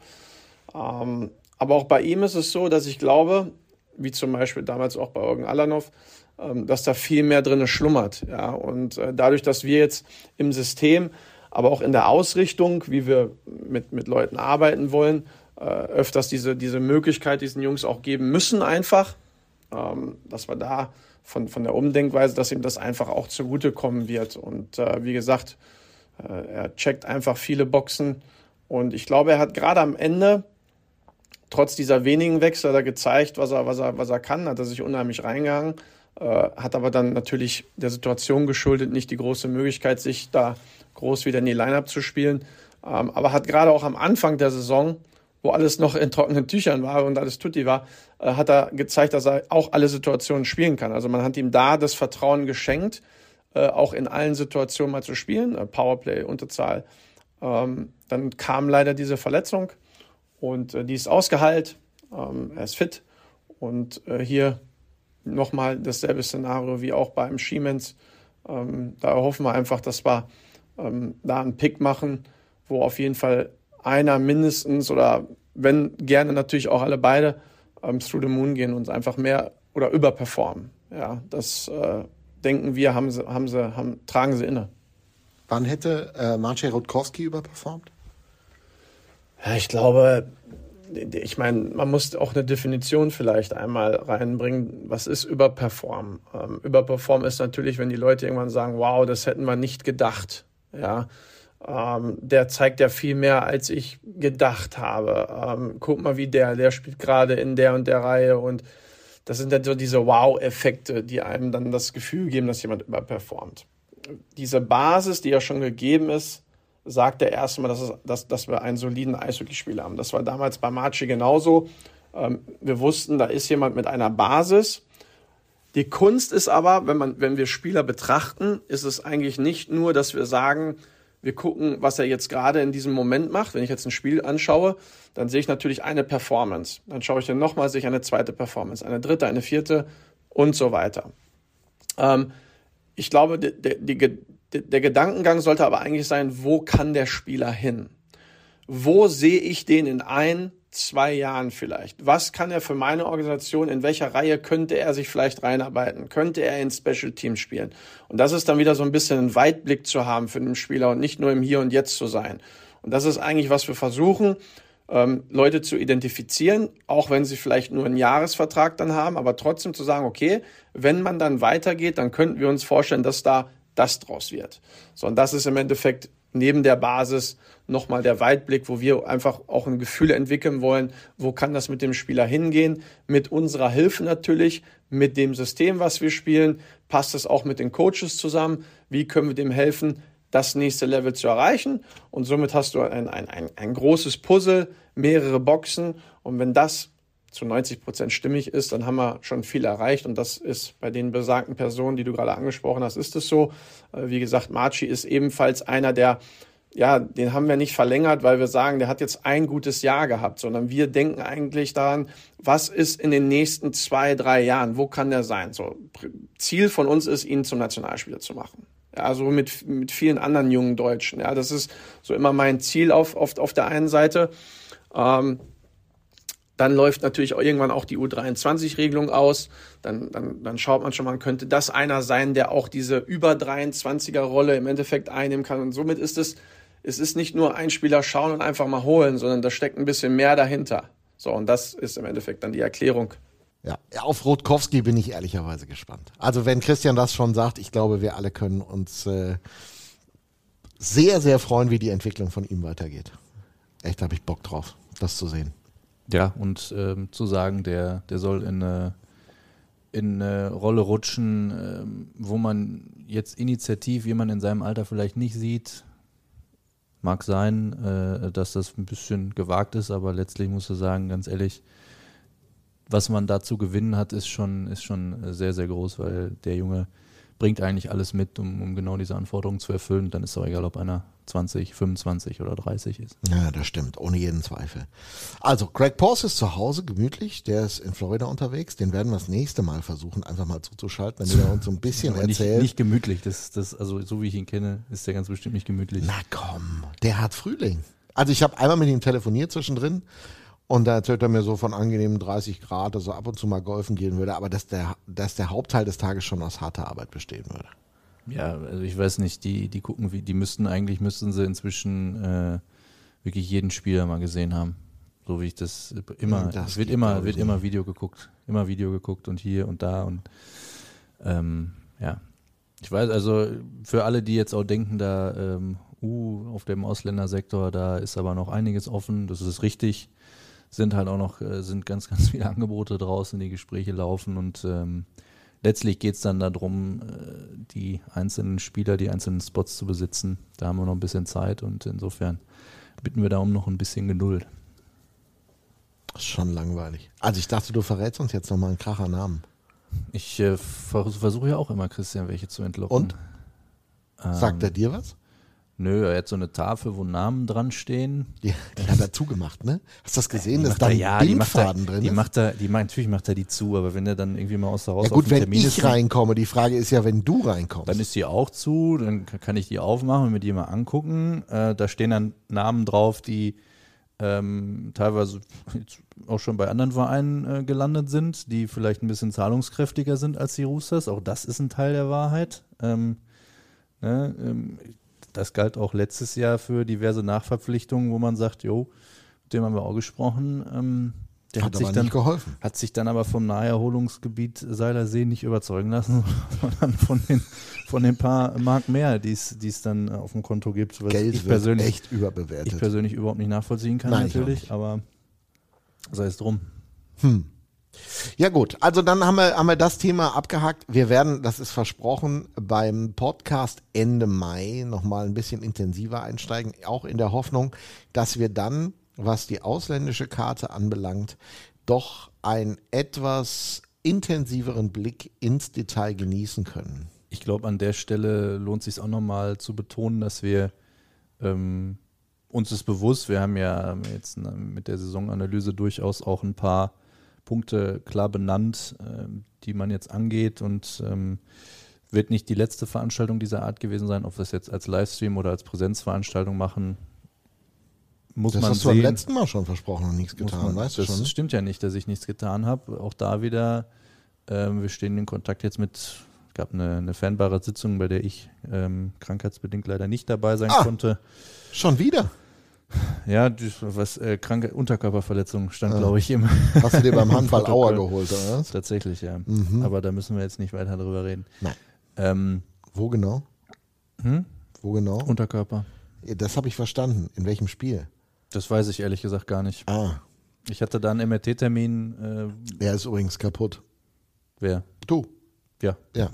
Ähm, aber auch bei ihm ist es so, dass ich glaube, wie zum Beispiel damals auch bei Eugen Alanov, ähm, dass da viel mehr drin schlummert. Ja? Und äh, dadurch, dass wir jetzt im System, aber auch in der Ausrichtung, wie wir mit, mit Leuten arbeiten wollen, äh, öfters diese, diese Möglichkeit diesen Jungs auch geben müssen, einfach, ähm, dass wir da von, von der Umdenkweise, dass ihm das einfach auch zugutekommen wird. Und äh, wie gesagt, er checkt einfach viele Boxen. Und ich glaube, er hat gerade am Ende trotz dieser wenigen Wechsel hat er gezeigt, was er, was er, was er kann, hat er sich unheimlich reingehangen, äh, hat aber dann natürlich der Situation geschuldet nicht die große Möglichkeit, sich da groß wieder in die Line-Up zu spielen. Ähm, aber hat gerade auch am Anfang der Saison, wo alles noch in trockenen Tüchern war und alles tutti war, äh, hat er gezeigt, dass er auch alle Situationen spielen kann. Also man hat ihm da das Vertrauen geschenkt, äh, auch in allen Situationen mal zu spielen, äh, Powerplay, Unterzahl. Ähm, dann kam leider diese Verletzung und äh, die ist ausgeheilt, ähm, er ist fit. Und äh, hier nochmal dasselbe Szenario wie auch beim Siemens. Ähm, da hoffen wir einfach, dass wir ähm, da einen Pick machen, wo auf jeden Fall einer mindestens oder wenn gerne natürlich auch alle beide ähm, through the moon gehen und einfach mehr oder überperformen. Ja, das äh, denken wir, haben sie, haben sie, haben, tragen sie inne. Wann hätte äh, Marcel Rutkowski überperformt? Ja, ich glaube, ich meine, man muss auch eine Definition vielleicht einmal reinbringen. Was ist Überperform? Ähm, Überperform ist natürlich, wenn die Leute irgendwann sagen, wow, das hätten wir nicht gedacht. Ja, ähm, der zeigt ja viel mehr, als ich gedacht habe. Ähm, guck mal, wie der, der spielt gerade in der und der Reihe und das sind dann so diese Wow-Effekte, die einem dann das Gefühl geben, dass jemand überperformt. Diese Basis, die ja schon gegeben ist, sagt er erstmal, dass, dass, dass wir einen soliden Eishockeyspieler haben. Das war damals bei Marci genauso. Ähm, wir wussten, da ist jemand mit einer Basis. Die Kunst ist aber, wenn, man, wenn wir Spieler betrachten, ist es eigentlich nicht nur, dass wir sagen, wir gucken, was er jetzt gerade in diesem Moment macht. Wenn ich jetzt ein Spiel anschaue, dann sehe ich natürlich eine Performance. Dann schaue ich dann nochmal, sehe ich eine zweite Performance, eine dritte, eine vierte und so weiter. Ähm, ich glaube, die, die, der Gedankengang sollte aber eigentlich sein, wo kann der Spieler hin? Wo sehe ich den in ein, zwei Jahren vielleicht? Was kann er für meine Organisation, in welcher Reihe könnte er sich vielleicht reinarbeiten? Könnte er in Special Teams spielen? Und das ist dann wieder so ein bisschen ein Weitblick zu haben für den Spieler und nicht nur im Hier und Jetzt zu sein. Und das ist eigentlich, was wir versuchen, ähm, Leute zu identifizieren, auch wenn sie vielleicht nur einen Jahresvertrag dann haben, aber trotzdem zu sagen, okay, wenn man dann weitergeht, dann könnten wir uns vorstellen, dass da das draus wird. So, und das ist im Endeffekt neben der Basis nochmal der Weitblick, wo wir einfach auch ein Gefühl entwickeln wollen, wo kann das mit dem Spieler hingehen, mit unserer Hilfe natürlich, mit dem System, was wir spielen, passt es auch mit den Coaches zusammen, wie können wir dem helfen, das nächste Level zu erreichen. Und somit hast du ein, ein, ein, ein großes Puzzle, mehrere Boxen. Und wenn das zu 90 Prozent stimmig ist, dann haben wir schon viel erreicht. Und das ist bei den besagten Personen, die du gerade angesprochen hast, ist es so. Äh, wie gesagt, Marchi ist ebenfalls einer, der, ja, den haben wir nicht verlängert, weil wir sagen, der hat jetzt ein gutes Jahr gehabt, sondern wir denken eigentlich daran, was ist in den nächsten zwei, drei Jahren, wo kann der sein? So, Ziel von uns ist, ihn zum Nationalspieler zu machen. Ja, also mit, mit vielen anderen jungen Deutschen. Ja, das ist so immer mein Ziel auf, auf, auf der einen Seite. Ähm, dann läuft natürlich auch irgendwann auch die U23-Regelung aus. Dann, dann, dann schaut man schon, man könnte das einer sein, der auch diese über 23er-Rolle im Endeffekt einnehmen kann. Und somit ist es, es ist nicht nur ein Spieler schauen und einfach mal holen, sondern da steckt ein bisschen mehr dahinter. So, und das ist im Endeffekt dann die Erklärung. Ja, auf Rotkowski bin ich ehrlicherweise gespannt. Also wenn Christian das schon sagt, ich glaube, wir alle können uns äh, sehr, sehr freuen, wie die Entwicklung von ihm weitergeht. Echt, habe ich Bock drauf, das zu sehen. Ja, und ähm, zu sagen, der, der soll in eine, in eine Rolle rutschen, ähm, wo man jetzt initiativ jemanden in seinem Alter vielleicht nicht sieht. Mag sein, äh, dass das ein bisschen gewagt ist, aber letztlich musst du sagen, ganz ehrlich, was man da zu gewinnen hat, ist schon, ist schon sehr, sehr groß, weil der Junge bringt eigentlich alles mit, um, um genau diese Anforderungen zu erfüllen. Dann ist es auch egal, ob einer 20, 25 oder 30 ist. Ja, das stimmt, ohne jeden Zweifel. Also, Greg Pors ist zu Hause, gemütlich, der ist in Florida unterwegs, den werden wir das nächste Mal versuchen, einfach mal zuzuschalten, damit er uns so ein bisschen nicht, erzählt. nicht gemütlich, das, das, also so wie ich ihn kenne, ist der ganz bestimmt nicht gemütlich. Na komm, der hat Frühling. Also ich habe einmal mit ihm telefoniert zwischendrin und da erzählt er mir so von angenehmen 30 Grad, dass er ab und zu mal golfen gehen würde, aber dass der, dass der Hauptteil des Tages schon aus harter Arbeit bestehen würde. Ja, also ich weiß nicht, die, die gucken, wie, die müssten eigentlich, müssten sie inzwischen äh, wirklich jeden Spieler mal gesehen haben. So wie ich das immer, Das es wird immer, wird nicht. immer Video geguckt, immer Video geguckt und hier und da und ähm, ja. Ich weiß, also für alle, die jetzt auch denken, da, ähm, uh, auf dem Ausländersektor, da ist aber noch einiges offen, das ist richtig. Sind halt auch noch, äh, sind ganz, ganz viele Angebote draußen, die Gespräche laufen und ähm, letztlich geht es dann darum, äh, die einzelnen Spieler, die einzelnen Spots zu besitzen. Da haben wir noch ein bisschen Zeit und insofern bitten wir da um noch ein bisschen Geduld. Das ist schon langweilig. Also ich dachte, du verrätst uns jetzt nochmal einen kracher Namen. Ich äh, vers versuche ja auch immer, Christian, welche zu entlocken. Und? Ähm, Sagt er dir was? Nö, er hat so eine Tafel, wo Namen dran stehen. Die, die hat er zugemacht, ne? Hast du das gesehen? Da ist macht da ein ja, die macht er, Bindfaden drin. die macht er, die macht, natürlich macht er die zu, aber wenn er dann irgendwie mal aus der Haus ja auf gut, dem wenn Termin ich ist, reinkomme. Die Frage ist ja, wenn du reinkommst. Dann ist die auch zu, dann ka- kann ich die aufmachen und mir die mal angucken. Äh, da stehen dann Namen drauf, die ähm, teilweise auch schon bei anderen Vereinen äh, gelandet sind, die vielleicht ein bisschen zahlungskräftiger sind als die Roosters. Auch das ist ein Teil der Wahrheit. Ähm, ne, ähm, das galt auch letztes Jahr für diverse Nachverpflichtungen, wo man sagt, jo, mit dem haben wir auch gesprochen. Ähm, der hat hat, sich dann nicht geholfen. hat sich dann aber vom Naherholungsgebiet Seilersee nicht überzeugen lassen, sondern von den, von den paar Mark mehr, die es dann auf dem Konto gibt, was Geld ich persönlich, echt überbewertet. ich persönlich überhaupt nicht nachvollziehen kann Nein, natürlich, aber sei es drum. Ja gut, also dann haben wir, haben wir das Thema abgehakt. Wir werden, das ist versprochen, beim Podcast Ende Mai nochmal ein bisschen intensiver einsteigen, auch in der Hoffnung, dass wir dann, was die ausländische Karte anbelangt, doch einen etwas intensiveren Blick ins Detail genießen können. Ich glaube, an der Stelle lohnt sich auch nochmal zu betonen, dass wir ähm, uns ist bewusst, wir haben ja jetzt äh, mit der Saisonanalyse durchaus auch ein paar Punkte klar benannt, ähm, die man jetzt angeht und ähm, wird nicht die letzte Veranstaltung dieser Art gewesen sein, ob wir es jetzt als Livestream oder als Präsenzveranstaltung machen. Muss Das man hast du sehen. beim letzten Mal schon versprochen und nichts getan, man, weißt du das schon? stimmt ja nicht, dass ich nichts getan habe. Auch da wieder, ähm, wir stehen in Kontakt jetzt mit, es gab eine, eine Fanbeiratssitzung, bei der ich ähm, krankheitsbedingt leider nicht dabei sein Ah. konnte. Schon wieder? Ja, die- was äh, kranke Unterkörperverletzung stand, Ah. glaube ich, im Hast du dir beim Handball Auer geholt, oder was? Tatsächlich, ja. Mhm. Aber da müssen wir jetzt nicht weiter drüber reden. Nein. Ähm, Wo genau? hm? Wo genau? Unterkörper. Das habe ich verstanden. In welchem Spiel? Das weiß ich ehrlich gesagt gar nicht. Ah, Ich hatte da einen MRT-Termin. Äh, er ist übrigens kaputt. wer? Du. Ja. Ja,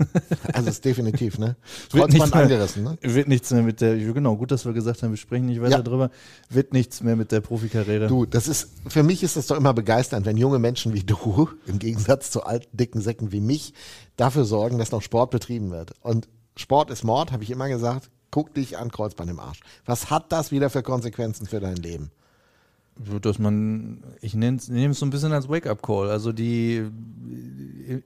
also ist definitiv, ne? Wird nichts mehr- angerissen, ne? Wird nichts mehr mit der, genau, gut, dass wir gesagt haben, wir sprechen nicht weiter Ja. drüber. Wird nichts mehr mit der Profikarriere. Du, das ist, für mich ist das doch immer begeisternd, wenn junge Menschen wie du, im Gegensatz zu alten, dicken Säcken wie mich, dafür sorgen, dass noch Sport betrieben wird. Und Sport ist Mord, habe ich immer gesagt. Guck dich an, Kreuzband im Arsch. Was hat das wieder für Konsequenzen für dein Leben? Dass man, ich nehme es so ein bisschen als Wake-up-Call. Also die,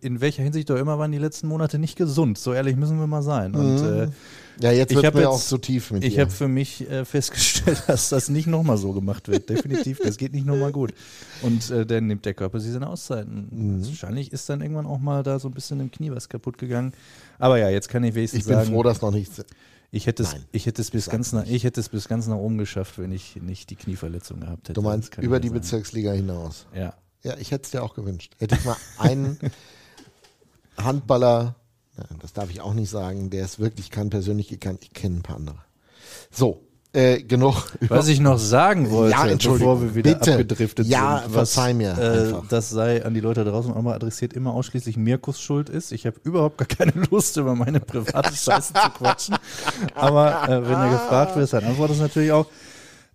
in welcher Hinsicht auch immer waren die letzten Monate nicht gesund. So ehrlich müssen wir mal sein. Und äh, Ja, jetzt Ich wird mir jetzt- auch zu tief mit ich habe für mich äh, festgestellt, dass das nicht nochmal so gemacht wird. Definitiv, das geht nicht nochmal gut. Und äh, dann nimmt der Körper sich seine Auszeiten. Mhm. Wahrscheinlich ist dann irgendwann auch mal da so ein bisschen im Knie was kaputt gegangen. Aber ja, jetzt kann ich wenigstens ich bin sagen, froh, dass noch nichts. Ich hätte es, Nein, ich hätte es bis ganz nach, ich hätte es bis ganz nach oben geschafft, wenn ich nicht die Knieverletzung gehabt hätte. Du meinst über ja die sagen. Bezirksliga hinaus. Ja. Ja, ich hätte es dir auch gewünscht. Hätte ich mal einen Handballer, das darf ich auch nicht sagen, der es wirklich kann, persönlich gekannt. Ich kenne ein paar andere. So, äh, genug. Was ich noch sagen wollte, Ja, bevor wir wieder bitte. abgedriftet Ja, sind, was, verzeih mir äh, das sei an die Leute draußen auch mal adressiert, immer ausschließlich Mirkus schuld ist. Ich habe überhaupt gar keine Lust, über meine private Scheiße zu quatschen. Aber äh, wenn er gefragt wird, dann antwortet es natürlich auch.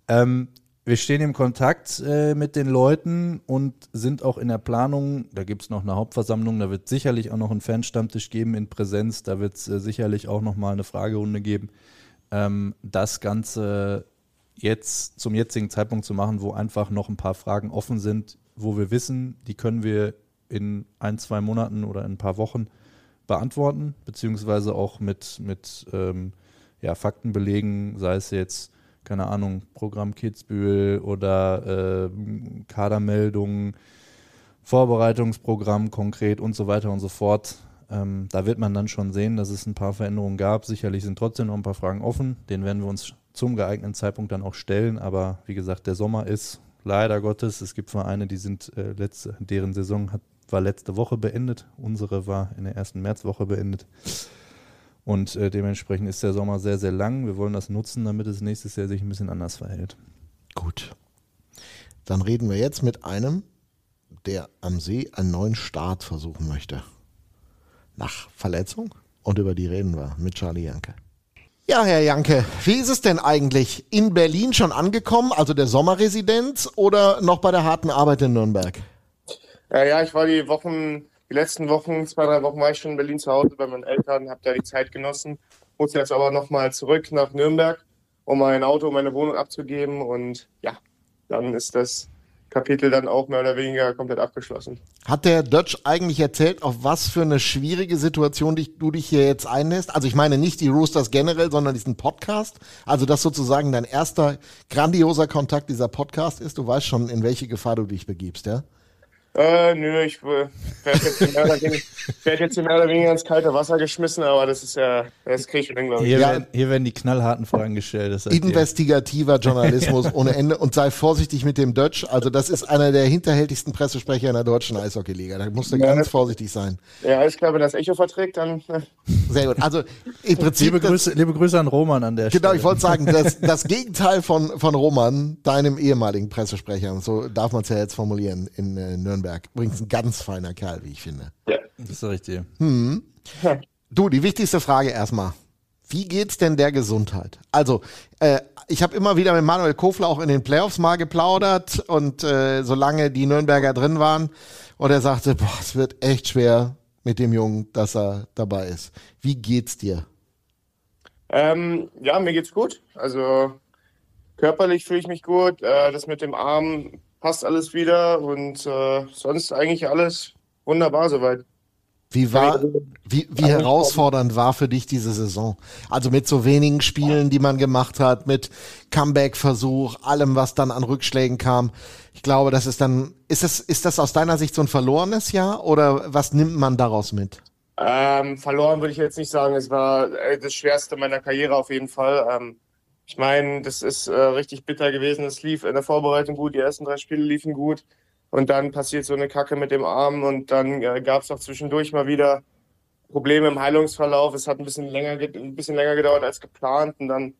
Ähm, wir stehen im Kontakt äh, mit den Leuten und sind auch in der Planung. Da gibt es noch eine Hauptversammlung, da wird sicherlich auch noch einen Fanstammtisch geben in Präsenz. Da wird es äh, sicherlich auch noch mal eine Fragerunde geben. Ähm, das Ganze jetzt zum jetzigen Zeitpunkt zu machen, wo einfach noch ein paar Fragen offen sind, wo wir wissen, die können wir in ein, zwei Monaten oder in ein paar Wochen beantworten, beziehungsweise auch mit, mit ähm, ja, Fakten belegen, sei es jetzt, keine Ahnung, Programm Kitzbühel oder äh, Kadermeldungen, Vorbereitungsprogramm konkret und so weiter und so fort. Ähm, da wird man dann schon sehen, dass es ein paar Veränderungen gab. Sicherlich sind trotzdem noch ein paar Fragen offen. Den werden wir uns zum geeigneten Zeitpunkt dann auch stellen. Aber wie gesagt, der Sommer ist leider Gottes. Es gibt Vereine, die sind äh, letzte, deren Saison hat, war letzte Woche beendet. Unsere war in der ersten Märzwoche beendet. Und äh, dementsprechend ist der Sommer sehr, sehr lang. Wir wollen das nutzen, damit es nächstes Jahr sich ein bisschen anders verhält. Gut. Dann reden wir jetzt mit einem, der am See einen neuen Start versuchen möchte. Nach Verletzung. Und über die reden wir mit Charlie Janke. Ja, Herr Janke, wie ist es denn eigentlich? In Berlin schon angekommen, also der Sommerresidenz oder noch bei der harten Arbeit in Nürnberg? Ja, ja, ich war die Wochen, die letzten Wochen, zwei, drei Wochen war ich schon in Berlin zu Hause bei meinen Eltern, habe da die Zeit genossen, muss jetzt aber nochmal zurück nach Nürnberg, um mein Auto, meine Wohnung abzugeben und ja, dann ist das Kapitel dann auch mehr oder weniger komplett abgeschlossen. Hat der Dutch eigentlich erzählt, auf was für eine schwierige Situation dich, du dich hier jetzt einlässt? Also ich meine nicht die Roosters generell, sondern diesen Podcast. Also dass sozusagen dein erster grandioser Kontakt dieser Podcast ist. Du weißt schon, in welche Gefahr du dich begibst, ja? Äh, nö, ich äh, werde jetzt, mehr oder weniger- werd jetzt mehr oder weniger ins kalte Wasser geschmissen, aber das ist ja, das kriege ich glaube ich. Hier, Ja. werden, hier werden die knallharten Fragen gestellt. Das seid ihr. Investigativer Journalismus ohne Ende und sei vorsichtig mit dem Dutch. Also das ist einer der hinterhältigsten Pressesprecher in der deutschen Eishockeyliga. Da musst du Ja. ganz vorsichtig sein. Ja, alles klar, wenn das Echo verträgt, dann äh, Sehr gut. Also im Prinzip Liebe das- Grüße, liebe Grüße an Roman an der Genau, Stelle. ich wollte sagen, das, das Gegenteil von, von Roman, deinem ehemaligen Pressesprecher, so darf man es ja jetzt formulieren, in äh, Nürnberg. Übrigens ein ganz feiner Kerl, wie ich finde. Das sag ich dir. Du, die wichtigste Frage erstmal. Wie geht's denn der Gesundheit? Also, äh, ich habe immer wieder mit Manuel Kofler auch in den Playoffs mal geplaudert und äh, solange die Nürnberger drin waren und er sagte, boah, es wird echt schwer mit dem Jungen, dass er dabei ist. Wie geht's dir? Ähm, ja, mir geht's gut. Also körperlich fühle ich mich gut. Äh, das mit dem Arm passt alles wieder und äh, sonst eigentlich alles wunderbar soweit. Wie war, wie, wie herausfordernd war für dich diese Saison? Also mit so wenigen Spielen, die man gemacht hat, mit Comeback-Versuch, allem, was dann an Rückschlägen kam. Ich glaube, das ist dann, ist das, ist das aus deiner Sicht so ein verlorenes Jahr oder was nimmt man daraus mit? Ähm, verloren würde ich jetzt nicht sagen. Es war äh, das Schwerste meiner Karriere auf jeden Fall. Ähm, ich meine, das ist äh, richtig bitter gewesen. Es lief in der Vorbereitung gut, die ersten drei Spiele liefen gut. Und dann passiert so eine Kacke mit dem Arm und dann äh, gab es auch zwischendurch mal wieder Probleme im Heilungsverlauf. Es hat ein bisschen länger, ge- ein bisschen länger gedauert als geplant. Und dann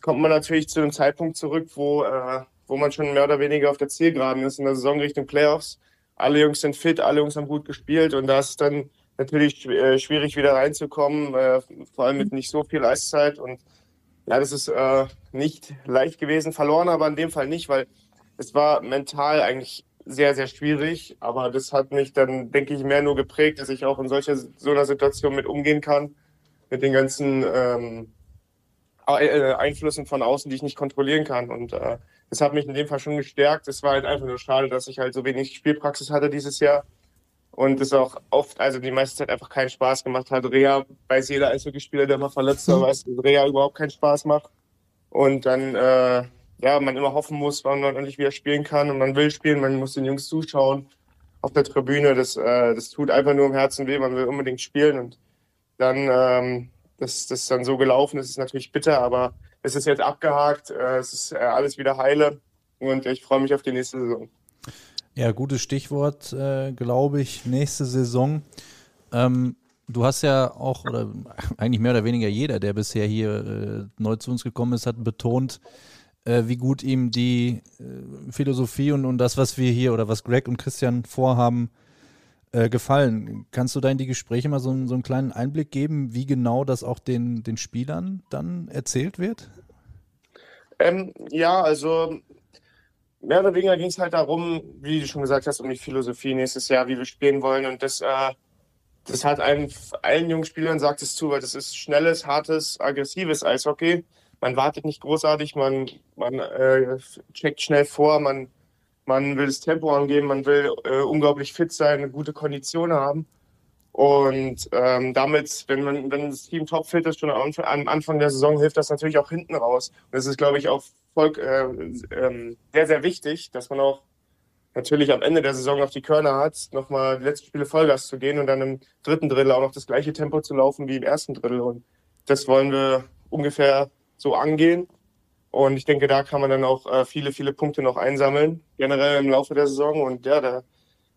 kommt man natürlich zu einem Zeitpunkt zurück, wo, äh, wo man schon mehr oder weniger auf der Zielgeraden ist in der Saison Richtung Playoffs. Alle Jungs sind fit, alle Jungs haben gut gespielt und da ist dann natürlich äh, schwierig wieder reinzukommen, äh, vor allem mit nicht so viel Eiszeit. Und ja, das ist äh, nicht leicht gewesen, verloren aber in dem Fall nicht, weil es war mental eigentlich sehr, sehr schwierig. Aber das hat mich dann, denke ich, mehr nur geprägt, dass ich auch in solcher so einer Situation mit umgehen kann, mit den ganzen ähm, äh, Einflüssen von außen, die ich nicht kontrollieren kann. Und äh, das hat mich in dem Fall schon gestärkt. Es war halt einfach nur schade, dass ich halt so wenig Spielpraxis hatte dieses Jahr. Und es auch oft, also die meiste Zeit einfach keinen Spaß gemacht hat. Rea, weiß jeder Eishockeyspieler, der mal verletzt war, weiß, dass Rea überhaupt keinen Spaß macht. Und dann, äh, ja, man immer hoffen muss, wann man endlich wieder spielen kann. Und man will spielen, man muss den Jungs zuschauen auf der Tribüne. Das, äh, das tut einfach nur im Herzen weh. Man will unbedingt spielen. Und dann, ähm, dass das dann so gelaufen ist, ist natürlich bitter, aber es ist jetzt abgehakt, äh, es ist äh, alles wieder heile und ich freue mich auf die nächste Saison. Ja, gutes Stichwort, äh, glaube ich, nächste Saison. Ähm, du hast ja auch, oder eigentlich mehr oder weniger jeder, der bisher hier äh, neu zu uns gekommen ist, hat betont, äh, wie gut ihm die äh, Philosophie und, und das, was wir hier oder was Greg und Christian vorhaben, äh, gefallen. Kannst du da in die Gespräche mal so, so einen kleinen Einblick geben, wie genau das auch den, den Spielern dann erzählt wird? Ähm, ja, also mehr oder weniger ging es halt darum, wie du schon gesagt hast, um die Philosophie nächstes Jahr, wie wir spielen wollen. Und das, äh, das hat allen, allen jungen Spielern sagt es zu, weil das ist schnelles, hartes, aggressives Eishockey. Man wartet nicht großartig, man, man äh, checkt schnell vor, man man will das Tempo angeben, man will äh, unglaublich fit sein, eine gute Kondition haben. Und ähm, damit, wenn man, wenn das Team topfit ist, schon am Anfang der Saison, hilft das natürlich auch hinten raus. Und das ist, glaube ich, auch voll, äh, äh, sehr, sehr wichtig, dass man auch natürlich am Ende der Saison noch die Körner hat, nochmal die letzten Spiele Vollgas zu gehen und dann im dritten Drittel auch noch das gleiche Tempo zu laufen wie im ersten Drittel. Und das wollen wir ungefähr so angehen. Und ich denke, da kann man dann auch äh, viele, viele Punkte noch einsammeln, generell im Laufe der Saison. Und ja, da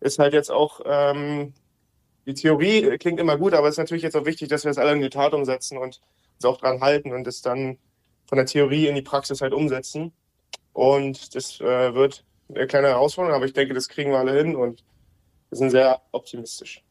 ist halt jetzt auch, ähm, die Theorie klingt immer gut, aber es ist natürlich jetzt auch wichtig, dass wir das alle in die Tat umsetzen und uns auch dran halten und es dann von der Theorie in die Praxis halt umsetzen. Und das äh, wird eine kleine Herausforderung, aber ich denke, das kriegen wir alle hin und wir sind sehr optimistisch.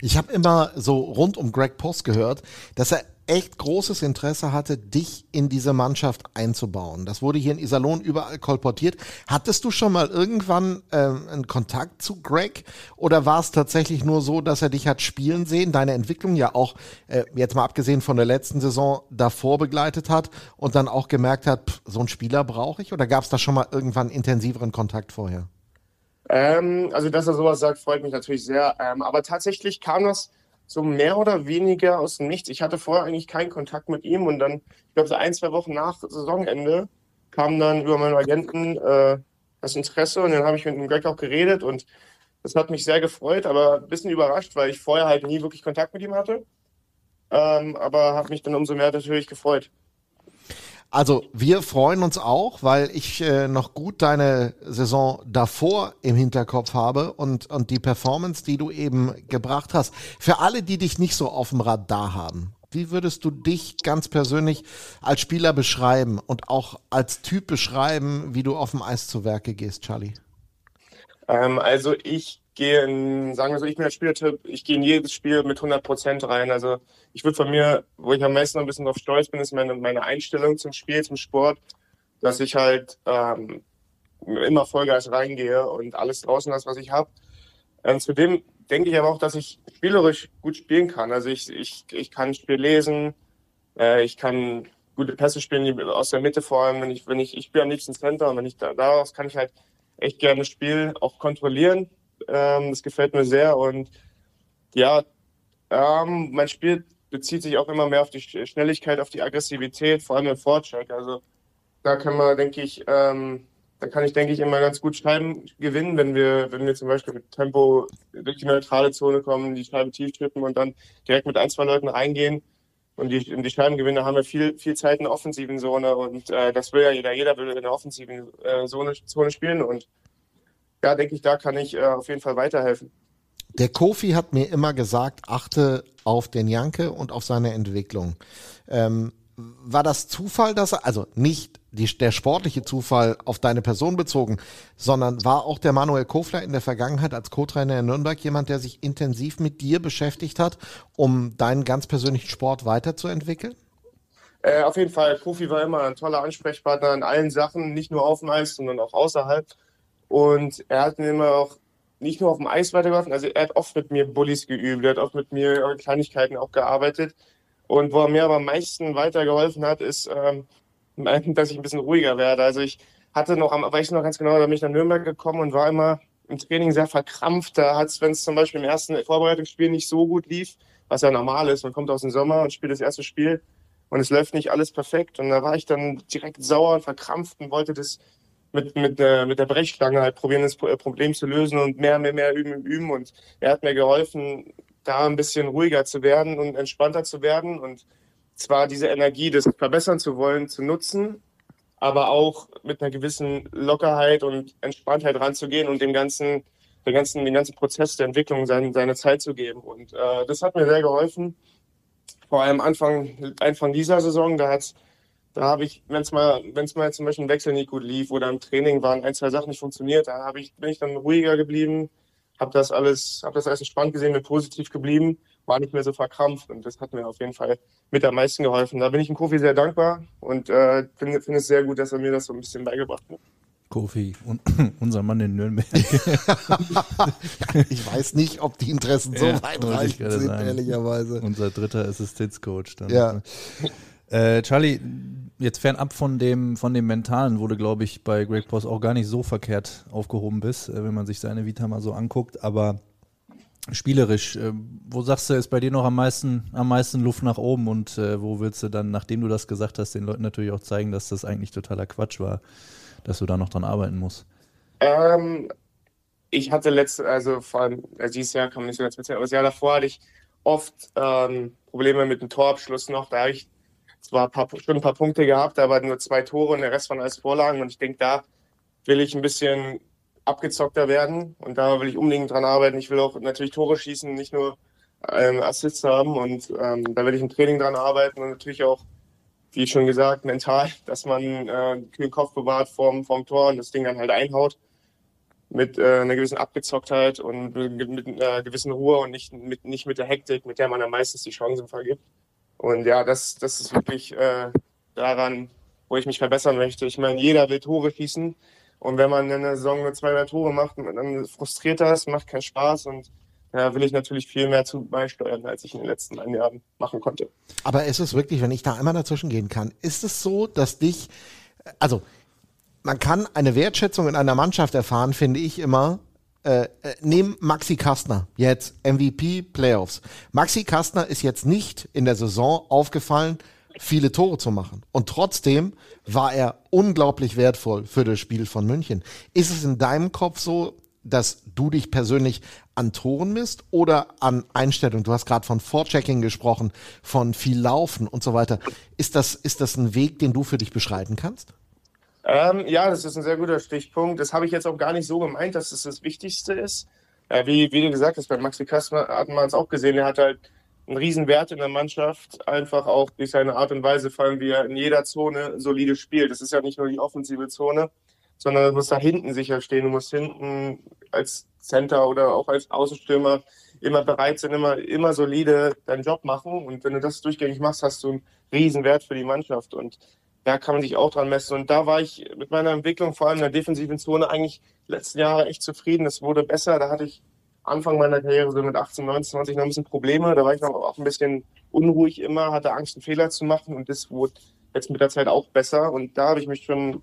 Ich habe immer so rund um Greg Post gehört, dass er echt großes Interesse hatte, dich in diese Mannschaft einzubauen. Das wurde hier in Iserlohn überall kolportiert. Hattest du schon mal irgendwann ähm, einen Kontakt zu Greg oder war es tatsächlich nur so, dass er dich hat spielen sehen, deine Entwicklung ja auch, äh, jetzt mal abgesehen von der letzten Saison, davor begleitet hat und dann auch gemerkt hat, pff, so einen Spieler brauche ich? Oder gab es da schon mal irgendwann intensiveren Kontakt vorher? Ähm, also, dass er sowas sagt, freut mich natürlich sehr. Ähm, aber tatsächlich kam das so mehr oder weniger aus dem Nichts. Ich hatte vorher eigentlich keinen Kontakt mit ihm und dann, ich glaube, so ein, zwei Wochen nach Saisonende kam dann über meinen Agenten äh, das Interesse und dann habe ich mit dem Greg auch geredet und das hat mich sehr gefreut, aber ein bisschen überrascht, weil ich vorher halt nie wirklich Kontakt mit ihm hatte. Ähm, aber habe mich dann umso mehr natürlich gefreut. Also wir freuen uns auch, weil ich äh, noch gut deine Saison davor im Hinterkopf habe und, und die Performance, die du eben gebracht hast. Für alle, die dich nicht so auf dem Radar haben, wie würdest du dich ganz persönlich als Spieler beschreiben und auch als Typ beschreiben, wie du auf dem Eis zu Werke gehst, Charlie? Ähm, also ich gehe in, sagen wir so, ich bin der Spielertyp, ich gehe in jedes Spiel mit 100 Prozent rein. Also ich würde von mir, wo ich am meisten noch ein bisschen drauf stolz bin, ist meine, meine Einstellung zum Spiel, zum Sport, dass ich halt ähm, immer Vollgas reingehe und alles draußen lasse, was ich habe. Ähm, zudem denke ich aber auch, dass ich spielerisch gut spielen kann. Also ich, ich, ich kann Spiel lesen, äh, ich kann gute Pässe spielen aus der Mitte vor allem, wenn ich, wenn ich, ich spiele am liebsten Center und wenn ich da, daraus kann ich halt echt gerne das Spiel auch kontrollieren ähm, das gefällt mir sehr. Und ja, ähm, mein Spiel bezieht sich auch immer mehr auf die Schnelligkeit, auf die Aggressivität, vor allem im Vorcheck. Also da kann man, denke ich, ähm, da kann ich, denke ich, immer ganz gut Scheiben gewinnen, wenn wir, wenn wir zum Beispiel mit Tempo durch die neutrale Zone kommen, die Scheibe tief tippen und dann direkt mit ein, zwei Leuten reingehen und die, die Scheiben gewinnen, da haben wir viel, viel Zeit in der offensiven Zone und äh, das will ja jeder. Jeder will in der offensiven äh, Zone, Zone spielen und ja, denke ich, da kann ich äh, auf jeden Fall weiterhelfen. Der Kofi hat mir immer gesagt, achte auf den Janke und auf seine Entwicklung. Ähm, war das Zufall, dass er, also nicht die, der sportliche Zufall auf deine Person bezogen, sondern war auch der Manuel Kofler in der Vergangenheit als Co-Trainer in Nürnberg jemand, der sich intensiv mit dir beschäftigt hat, um deinen ganz persönlichen Sport weiterzuentwickeln? Äh, auf jeden Fall, Kofi war immer ein toller Ansprechpartner in allen Sachen, nicht nur auf dem Eis, sondern auch außerhalb. Und er hat mir immer auch nicht nur auf dem Eis weitergeholfen, also er hat oft mit mir Bullies geübt, er hat oft mit mir Kleinigkeiten auch gearbeitet. Und wo er mir aber am meisten weitergeholfen hat, ist, ähm, dass ich ein bisschen ruhiger werde. Also ich hatte noch, am, weiß ich noch ganz genau, da bin ich nach Nürnberg gekommen und war immer im Training sehr verkrampft. Da hat es, wenn es zum Beispiel im ersten Vorbereitungsspiel nicht so gut lief, was ja normal ist, man kommt aus dem Sommer und spielt das erste Spiel und es läuft nicht alles perfekt. Und da war ich dann direkt sauer und verkrampft und wollte das mit, mit, der, mit der Brechstange halt probieren, das Problem zu lösen und mehr, mehr, mehr üben, üben. Und er hat mir geholfen, da ein bisschen ruhiger zu werden und entspannter zu werden und zwar diese Energie, das verbessern zu wollen, zu nutzen, aber auch mit einer gewissen Lockerheit und Entspanntheit ranzugehen und dem ganzen, den ganzen, den ganzen Prozess der Entwicklung seine, seine Zeit zu geben. Und äh, das hat mir sehr geholfen. Vor allem Anfang, Anfang dieser Saison, da hat's, da habe ich, wenn es mal, wenn es mal zum Beispiel ein Wechsel nicht gut lief oder im Training waren ein, zwei Sachen nicht funktioniert, da habe ich, bin ich dann ruhiger geblieben, habe das alles, habe das alles entspannt gesehen, bin positiv geblieben war nicht mehr so verkrampft und das hat mir auf jeden Fall mit am meisten geholfen. Da bin ich dem Kofi sehr dankbar und äh, finde find es sehr gut, dass er mir das so ein bisschen beigebracht hat. Kofi, un unser Mann in Nürnberg. ich weiß nicht, ob die Interessen so ja, weitreichend sind, sagen. ehrlicherweise. Unser dritter Assistenzcoach. Dann. Ja. Äh, Charlie, jetzt fernab von dem, von dem Mentalen, du, glaube ich, bei Greg Post auch gar nicht so verkehrt aufgehoben bist, äh, wenn man sich seine Vita mal so anguckt, aber spielerisch, äh, wo sagst du, ist bei dir noch am meisten, am meisten Luft nach oben und äh, wo willst du dann, nachdem du das gesagt hast, den Leuten natürlich auch zeigen, dass das eigentlich totaler Quatsch war, dass du da noch dran arbeiten musst? Ähm, ich hatte letzte, also vor allem also dieses Jahr man nicht so ganz speziell, aber das Jahr davor hatte ich oft ähm, Probleme mit dem Torabschluss noch. Da habe ich zwar ein paar, schon ein paar Punkte gehabt, aber nur zwei Tore und der Rest waren alles Vorlagen und ich denke, da will ich ein bisschen abgezockter werden. Und da will ich unbedingt dran arbeiten. Ich will auch natürlich Tore schießen, nicht nur ähm, Assists haben. Und ähm, da will ich im Training dran arbeiten und natürlich auch, wie schon gesagt, mental, dass man äh, kühlen Kopf bewahrt vorm, vorm Tor und das Ding dann halt einhaut. Mit äh, einer gewissen Abgezocktheit und mit einer gewissen Ruhe und nicht mit, nicht mit der Hektik, mit der man dann meistens die Chancen vergibt. Und ja, das, das ist wirklich äh, daran, wo ich mich verbessern möchte. Ich meine, jeder will Tore schießen. Und wenn man in der Saison nur zwei, drei Tore macht, dann frustriert das, macht keinen Spaß und da will ich natürlich viel mehr zu beisteuern, als ich in den letzten ein Jahren machen konnte. Aber ist es wirklich, wenn ich da einmal dazwischen gehen kann, ist es so, dass dich, also man kann eine Wertschätzung in einer Mannschaft erfahren, finde ich immer, äh, äh nehmen Maxi Kastner, jetzt MVP Playoffs. Maxi Kastner ist jetzt nicht in der Saison aufgefallen, viele Tore zu machen. Und trotzdem war er unglaublich wertvoll für das Spiel von München. Ist es in deinem Kopf so, dass du dich persönlich an Toren misst oder an Einstellung? Du hast gerade von Vorchecking gesprochen, von viel Laufen und so weiter. Ist das, ist das ein Weg, den du für dich beschreiten kannst? Ähm, ja, das ist ein sehr guter Stichpunkt. Das habe ich jetzt auch gar nicht so gemeint, dass es das, das Wichtigste ist. Äh, wie, wie du gesagt hast, bei Maxi Kastner hat man es auch gesehen. Er hat halt ein Riesenwert in der Mannschaft, einfach auch durch seine Art und Weise, vor allem wie er in jeder Zone solide spielt. Das ist ja nicht nur die offensive Zone, sondern du musst da hinten sicher stehen. Du musst hinten als Center oder auch als Außenstürmer immer bereit sein, immer, immer solide deinen Job machen. Und wenn du das durchgängig machst, hast du einen Riesenwert für die Mannschaft. Und da kann man sich auch dran messen. Und da war ich mit meiner Entwicklung, vor allem in der defensiven Zone, eigentlich letzten Jahre echt zufrieden. Es wurde besser. Da hatte ich Anfang meiner Karriere, so mit 18, 19, 20, noch ein bisschen Probleme. Da war ich noch auch ein bisschen unruhig immer, hatte Angst, einen Fehler zu machen und das wurde jetzt mit der Zeit auch besser. Und da habe ich mich schon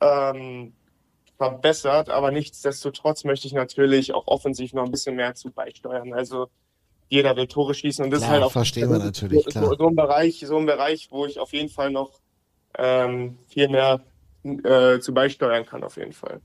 ähm, verbessert, aber nichtsdestotrotz möchte ich natürlich auch offensiv noch ein bisschen mehr zu beisteuern. Also jeder will Tore schießen und das klar, ist halt auch verstehen wir natürlich, so, so, so, ein Bereich, so ein Bereich, wo ich auf jeden Fall noch ähm, viel mehr äh, zu beisteuern kann, auf jeden Fall.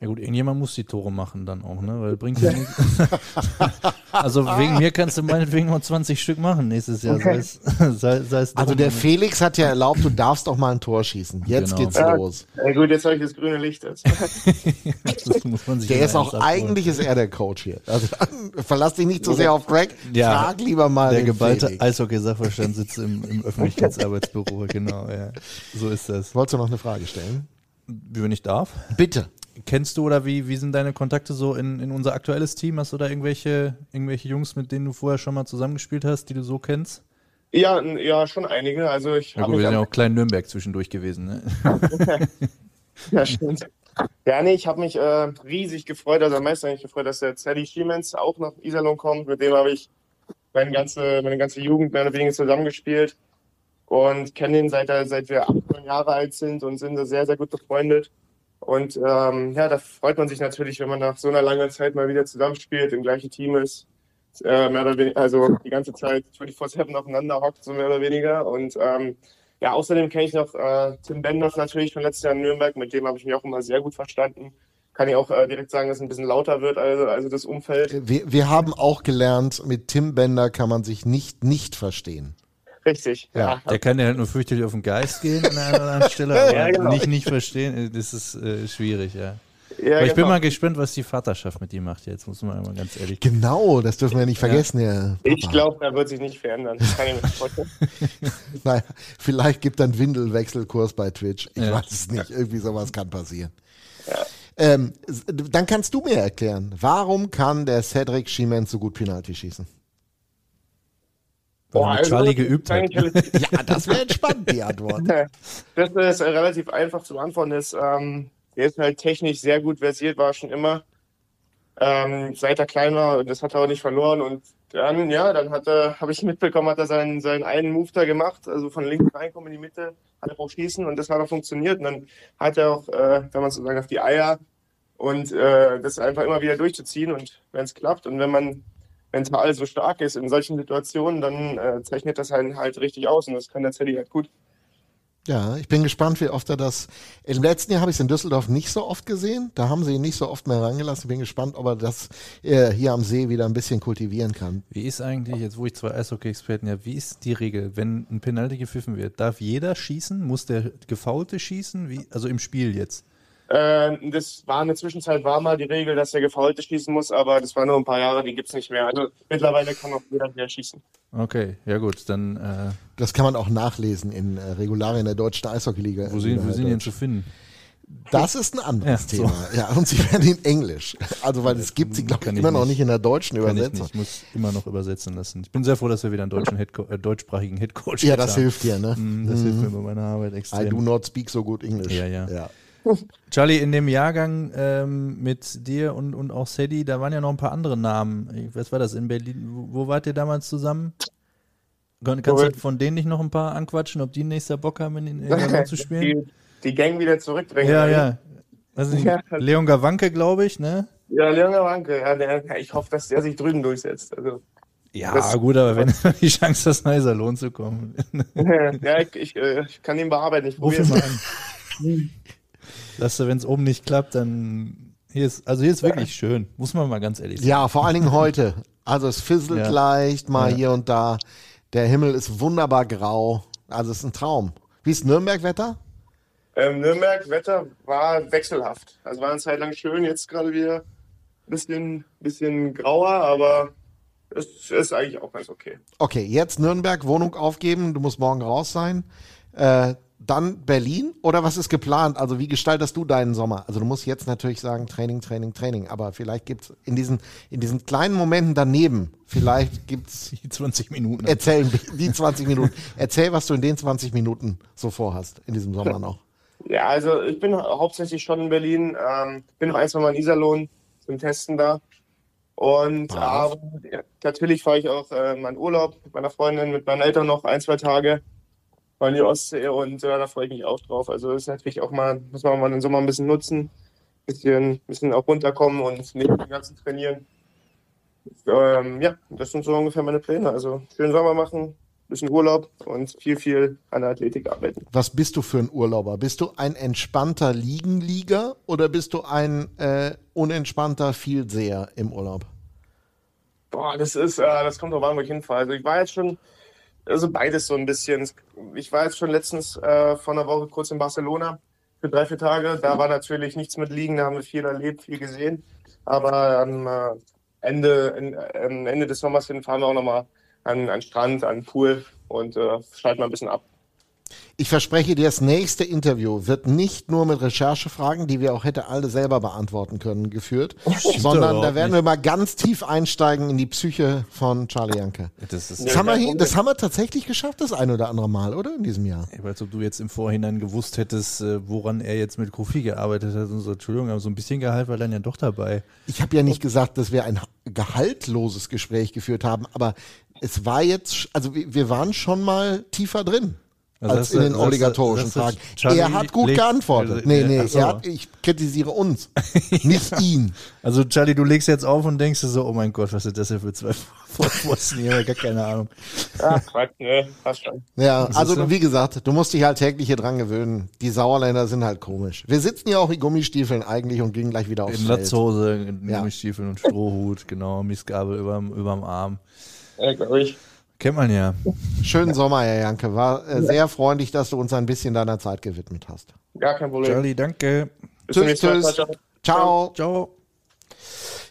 Ja gut, irgendjemand muss die Tore machen dann auch, ne? Weil bringt ja nichts. also wegen mir kannst du meinetwegen noch 20 Stück machen nächstes Jahr. Sei es, sei, sei es Also der Felix hat ja erlaubt, du darfst auch mal ein Tor schießen. Jetzt Genau. geht's Ja. los. Ja, gut, jetzt habe ich das grüne Licht. Das muss man sich Der ist auch eigentlich ist er der Coach hier. Also verlass dich nicht zu sehr auf Greg. Ja. Frag lieber mal Der den geballte. Eishockey-Sachverstand sitzt im, im Öffentlichkeitsarbeitsbüro, genau, ja. So ist das. Wolltest du noch eine Frage stellen? Wenn ich darf. Bitte. Kennst du oder wie, wie sind deine Kontakte so in, in unser aktuelles Team? Hast du da irgendwelche, irgendwelche Jungs, mit denen du vorher schon mal zusammengespielt hast, die du so kennst? Ja, ja, schon einige. Also ich Ja, gut, wir sind ja auch klein Nürnberg zwischendurch gewesen, ne? ja, stimmt. Ja, nee, ich habe mich äh, riesig gefreut, also am meisten eigentlich gefreut, dass der Sally Schiemens auch nach Iserlohn kommt. Mit dem habe ich meine ganze, meine ganze Jugend mehr oder weniger zusammengespielt und kenne ihn seit, seit wir acht, neun Jahre alt sind und sind da sehr, sehr gut befreundet. Und ähm, ja, da freut man sich natürlich, wenn man nach so einer langen Zeit mal wieder zusammenspielt, im gleichen Team ist, äh, mehr oder weniger, also die ganze Zeit 24-7 aufeinander hockt, so mehr oder weniger. Und ähm, ja, außerdem kenne ich noch äh, Tim Bendorf natürlich von letztes Jahr in Nürnberg, mit dem habe ich mich auch immer sehr gut verstanden. Kann ich auch äh, direkt sagen, dass es ein bisschen lauter wird, also, also das Umfeld. Wir, wir haben auch gelernt, mit Tim Bender kann man sich nicht nicht verstehen. Richtig. Ja, Der kann ja halt nur fürchterlich auf den Geist gehen an einer oder anderen Stelle, aber Ja, genau. nicht, nicht verstehen. Das ist äh, schwierig, ja. Ja, Aber ich bin genau. mal gespannt, was die Vaterschaft mit ihm macht jetzt, muss man mal ganz ehrlich Genau, das dürfen wir nicht vergessen, Herr Papa. Ich glaube, er wird sich nicht verändern. Das kann ich mir nicht vorstellen. Naja, vielleicht gibt dann Windelwechselkurs bei Twitch. Ich Ja. weiß es nicht. Irgendwie sowas kann passieren. Ähm, s- dann kannst du mir erklären, warum kann der Cedric Schiemens so gut Penalty schießen? Weil er mit Charlie geübt hat. Ja, das wäre entspannt, die Antwort. Das ist äh, relativ einfach zu beantworten. Ist, ähm, der ist halt technisch sehr gut versiert, war schon immer. Ähm, seit er klein war, und das hat er auch nicht verloren. Und dann, ja, dann hat er, habe ich mitbekommen, hat er seinen, seinen einen Move da gemacht, also von links reinkommen in die Mitte, hat er auch schießen und das hat auch funktioniert. Und dann hat er auch, äh, wenn man so sagen, auf die Eier und äh, das einfach immer wieder durchzuziehen und wenn es klappt und wenn man mental so stark ist in solchen Situationen, dann äh, zeichnet das einen halt richtig aus und das kann der Zeddy halt gut. Ja, ich bin gespannt, wie oft er das. Im letzten Jahr habe ich es in Düsseldorf nicht so oft gesehen. Da haben sie ihn nicht so oft mehr rangelassen. Ich bin gespannt, ob er das äh, hier am See wieder ein bisschen kultivieren kann. Wie ist eigentlich, jetzt wo ich zwei Eishockey-Experten ja, wie ist die Regel, wenn ein Penalty gepfiffen wird? Darf jeder schießen? Muss der Gefaulte schießen? Wie, also im Spiel jetzt? Äh, das war in der Zwischenzeit war mal die Regel, dass der Gefaulte schießen muss, aber das war nur ein paar Jahre, die gibt's nicht mehr. Also mittlerweile kann auch jeder wieder schießen. Okay, ja gut, dann äh, Das kann man auch nachlesen in äh, Regularien der deutschen Eishockeyliga. wo sind, wo sind die denn zu finden? Das ist ein anderes Ja, so. Thema. Ja, und sie werden in Englisch. Also, weil es gibt sie, glaube ich, Kann ich immer noch nicht. nicht in der deutschen Kann ich Übersetzung. nicht, ich muss immer noch übersetzen lassen. Ich bin sehr froh, dass wir wieder einen deutschen Headco äh, deutschsprachigen Headcoach Ja, jetzt das haben. hilft dir, ne? Mm, Das hilft mir bei meiner Arbeit I do extrem. not speak so good English. Ja, ja. ja. Charlie, in dem Jahrgang ähm, mit dir und, und auch Sadie, da waren ja noch ein paar andere Namen. Was war das in Berlin? Wo, wo wart ihr damals zusammen? Kann, kannst du von denen nicht noch ein paar anquatschen, ob die nächster Bock haben, in den Iserlohn zu spielen? Die, die Gang wieder zurückdrängen. Ja, ja. Also Ja. Leon Gawanke, glaube ich, ne? Ja, Leon Wanke, ja, der, ich hoffe, dass der sich drüben durchsetzt. Also, Ja, Das- gut, aber wenn die Chance hast, nach Iserlohn zu kommen, ja, ich, ich, äh, ich kann ihn bearbeiten. Ich probiere mal an. Lass du, wenn es oben nicht klappt, dann hier ist, also hier ist wirklich schön, muss man mal ganz ehrlich sagen. ja, vor allen Dingen heute. Also es fisselt Ja. leicht mal Ja. hier und da. Der Himmel ist wunderbar grau. Also es ist ein Traum. Wie ist Nürnberg-Wetter? Ähm, Nürnberg, Wetter war wechselhaft. Also war eine Zeit lang schön, jetzt gerade wieder ein bisschen, bisschen grauer, aber es ist eigentlich auch ganz okay. Okay, jetzt Nürnberg, Wohnung aufgeben, du musst morgen raus sein. Äh, dann Berlin oder was ist geplant? Also wie gestaltest du deinen Sommer? Also du musst jetzt natürlich sagen Training, Training, Training, aber vielleicht gibt es in diesen, in diesen kleinen Momenten daneben, vielleicht gibt es, Die 20 Minuten. erzähl die 20 Minuten, erzähl, was du in den 20 Minuten so vorhast in diesem Sommer noch. Ja, also ich bin hauptsächlich schon in Berlin. Ähm, bin noch ein, zwei Mal in Iserlohn zum Testen da. Und aber, ja, natürlich fahre ich auch äh, meinen Urlaub mit meiner Freundin, mit meinen Eltern noch ein, zwei Tage mal in die Ostsee und äh, da freue ich mich auch drauf. Also ist natürlich auch mal, muss man mal den Sommer ein bisschen nutzen, bisschen, bisschen auch runterkommen und neben dem ganzen Trainieren. Ähm, ja, das sind so ungefähr meine Pläne. Also schönen Sommer machen, bisschen Urlaub und viel, viel an der Athletik arbeiten. Was bist du für ein Urlauber? Bist du ein entspannter Liegenlieger oder bist du ein äh, unentspannter Vielseher im Urlaub? Boah, das ist, äh, das kommt drauf an, wo ich hinfahre. Also ich war jetzt schon, also beides so ein bisschen. Ich war jetzt schon letztens äh, vor einer Woche kurz in Barcelona für drei, vier Tage. Da war natürlich nichts mit Liegen, da haben wir viel erlebt, viel gesehen. Aber am äh, Ende, in, am Ende des Sommers hin fahren wir auch nochmal an, an Strand, an den Pool und äh, schalten mal ein bisschen ab. Ich verspreche dir, das nächste Interview wird nicht nur mit Recherchefragen, die wir auch hätte alle selber beantworten können, geführt, sondern da werden wir mal ganz tief einsteigen in die Psyche von Charlie Janke. Das ist Das, haben wir, das haben wir tatsächlich geschafft, das ein oder andere Mal, oder? In diesem Jahr. als ob du jetzt im Vorhinein gewusst hättest, äh, woran er jetzt mit Kofi gearbeitet hat und so. Entschuldigung, aber so ein bisschen Gehalt war dann ja doch dabei. Ich habe ja nicht gesagt, dass wir ein gehaltloses Gespräch geführt haben, aber es war jetzt, also wir waren schon mal tiefer drin. Also als in den du- obligatorischen Fragen. Er hat gut geantwortet. Nee, nee, so. er hat, ich kritisiere uns, nicht ihn. Also Charlie, du legst jetzt auf und denkst dir so, oh mein Gott, was sind das denn für zwei Vorposten hier? Gar keine Ahnung. Ja, Quatsch, ne, passt schon. Ja, ist also so. wie gesagt, du musst dich halt täglich hier dran gewöhnen. Die Sauerländer sind halt komisch. Wir sitzen ja auch in Gummistiefeln eigentlich und gehen gleich wieder aufs In Feld. Latzhose, in Ja. Gummistiefeln und Strohhut, genau, Mistgabel überm, überm Arm. Ja, glaube ich. Kennt man ja. Schönen Sommer, Herr Janke. War äh, sehr freundlich, dass du uns ein bisschen deiner Zeit gewidmet hast. Gar kein Problem. Charlie, danke. Bis zum Tschüss, nächsten Mal. tschüss. Ciao, ciao. Ciao. Ciao.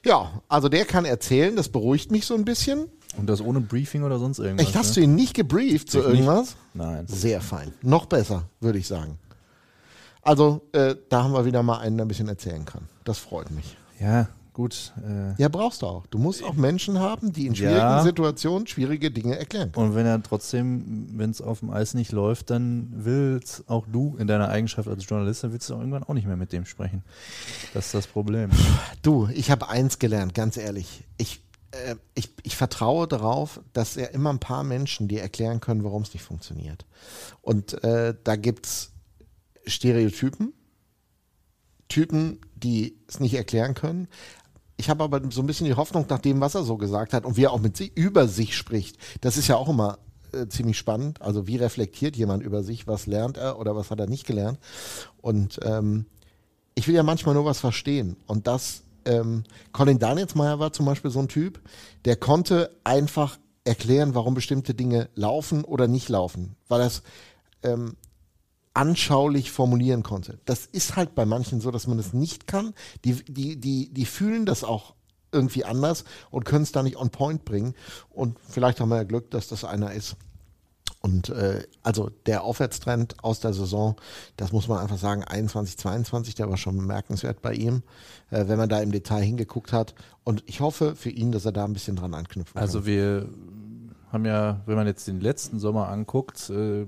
Ja, also der kann erzählen, das beruhigt mich so ein bisschen. Und das ohne Briefing oder sonst irgendwas? Echt, hast ne? du ihn nicht gebrieft zu Ich nicht. irgendwas? Nein. Sehr fein. Noch besser, würde ich sagen. Also, äh, da haben wir wieder mal einen, der ein bisschen erzählen kann. Das freut mich. Ja, gut. Äh, Ja, brauchst du auch. Du musst auch Menschen haben, die in schwierigen Ja. Situationen schwierige Dinge erklären können. und wenn er trotzdem, wenn es auf dem Eis nicht läuft, dann willst auch du in deiner Eigenschaft als Journalist, dann willst du irgendwann auch nicht mehr mit dem sprechen. Das ist das Problem. Du, ich habe eins gelernt, ganz ehrlich. Ich, äh, ich, ich vertraue darauf, dass er immer ein paar Menschen dir erklären können, warum es nicht funktioniert. Und äh, da gibt es Stereotypen, Typen, die es nicht erklären können. Ich habe aber so ein bisschen die Hoffnung, nach dem, was er so gesagt hat und wie er auch mit sich, über sich spricht. Das ist ja auch immer äh, ziemlich spannend. Also wie reflektiert jemand über sich, was lernt er oder was hat er nicht gelernt. Und ähm, ich will ja manchmal nur was verstehen. Und das, ähm, Colin Danielsmeyer war zum Beispiel so ein Typ, der konnte einfach erklären, warum bestimmte Dinge laufen oder nicht laufen, weil das ähm, anschaulich formulieren konnte. Das ist halt bei manchen so, dass man das nicht kann. Die, die, die, die fühlen das auch irgendwie anders und können es da nicht on point bringen. Und vielleicht haben wir ja Glück, dass das einer ist. Und äh, also der Aufwärtstrend aus der Saison, das muss man einfach sagen, 21, 22, der war schon bemerkenswert bei ihm, äh, wenn man da im Detail hingeguckt hat. Und ich hoffe für ihn, dass er da ein bisschen dran anknüpfen kann. Also wir haben ja, wenn man jetzt den letzten Sommer anguckt, äh,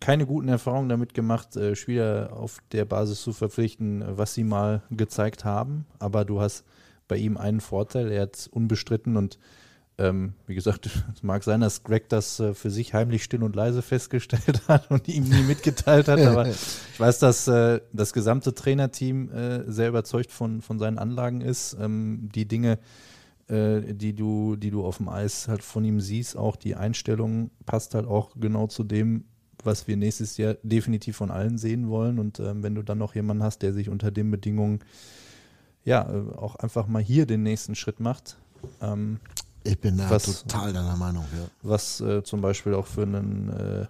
keine guten Erfahrungen damit gemacht, äh, Spieler auf der Basis zu verpflichten, was sie mal gezeigt haben. Aber du hast bei ihm einen Vorteil, er hat unbestritten und ähm, wie gesagt, es mag sein, dass Greg das äh, für sich heimlich still und leise festgestellt hat und ihm nie mitgeteilt hat, aber ich weiß, dass äh, das gesamte Trainerteam äh, sehr überzeugt von, von seinen Anlagen ist. Ähm, die Dinge, äh, die du, die du auf dem Eis halt von ihm siehst, auch die Einstellung passt halt auch genau zu dem, was wir nächstes Jahr definitiv von allen sehen wollen. Und ähm, wenn du dann noch jemanden hast, der sich unter den Bedingungen ja äh, auch einfach mal hier den nächsten Schritt macht, ähm, ich bin da was- total deiner Meinung. Ja. was äh, zum Beispiel auch für einen, äh,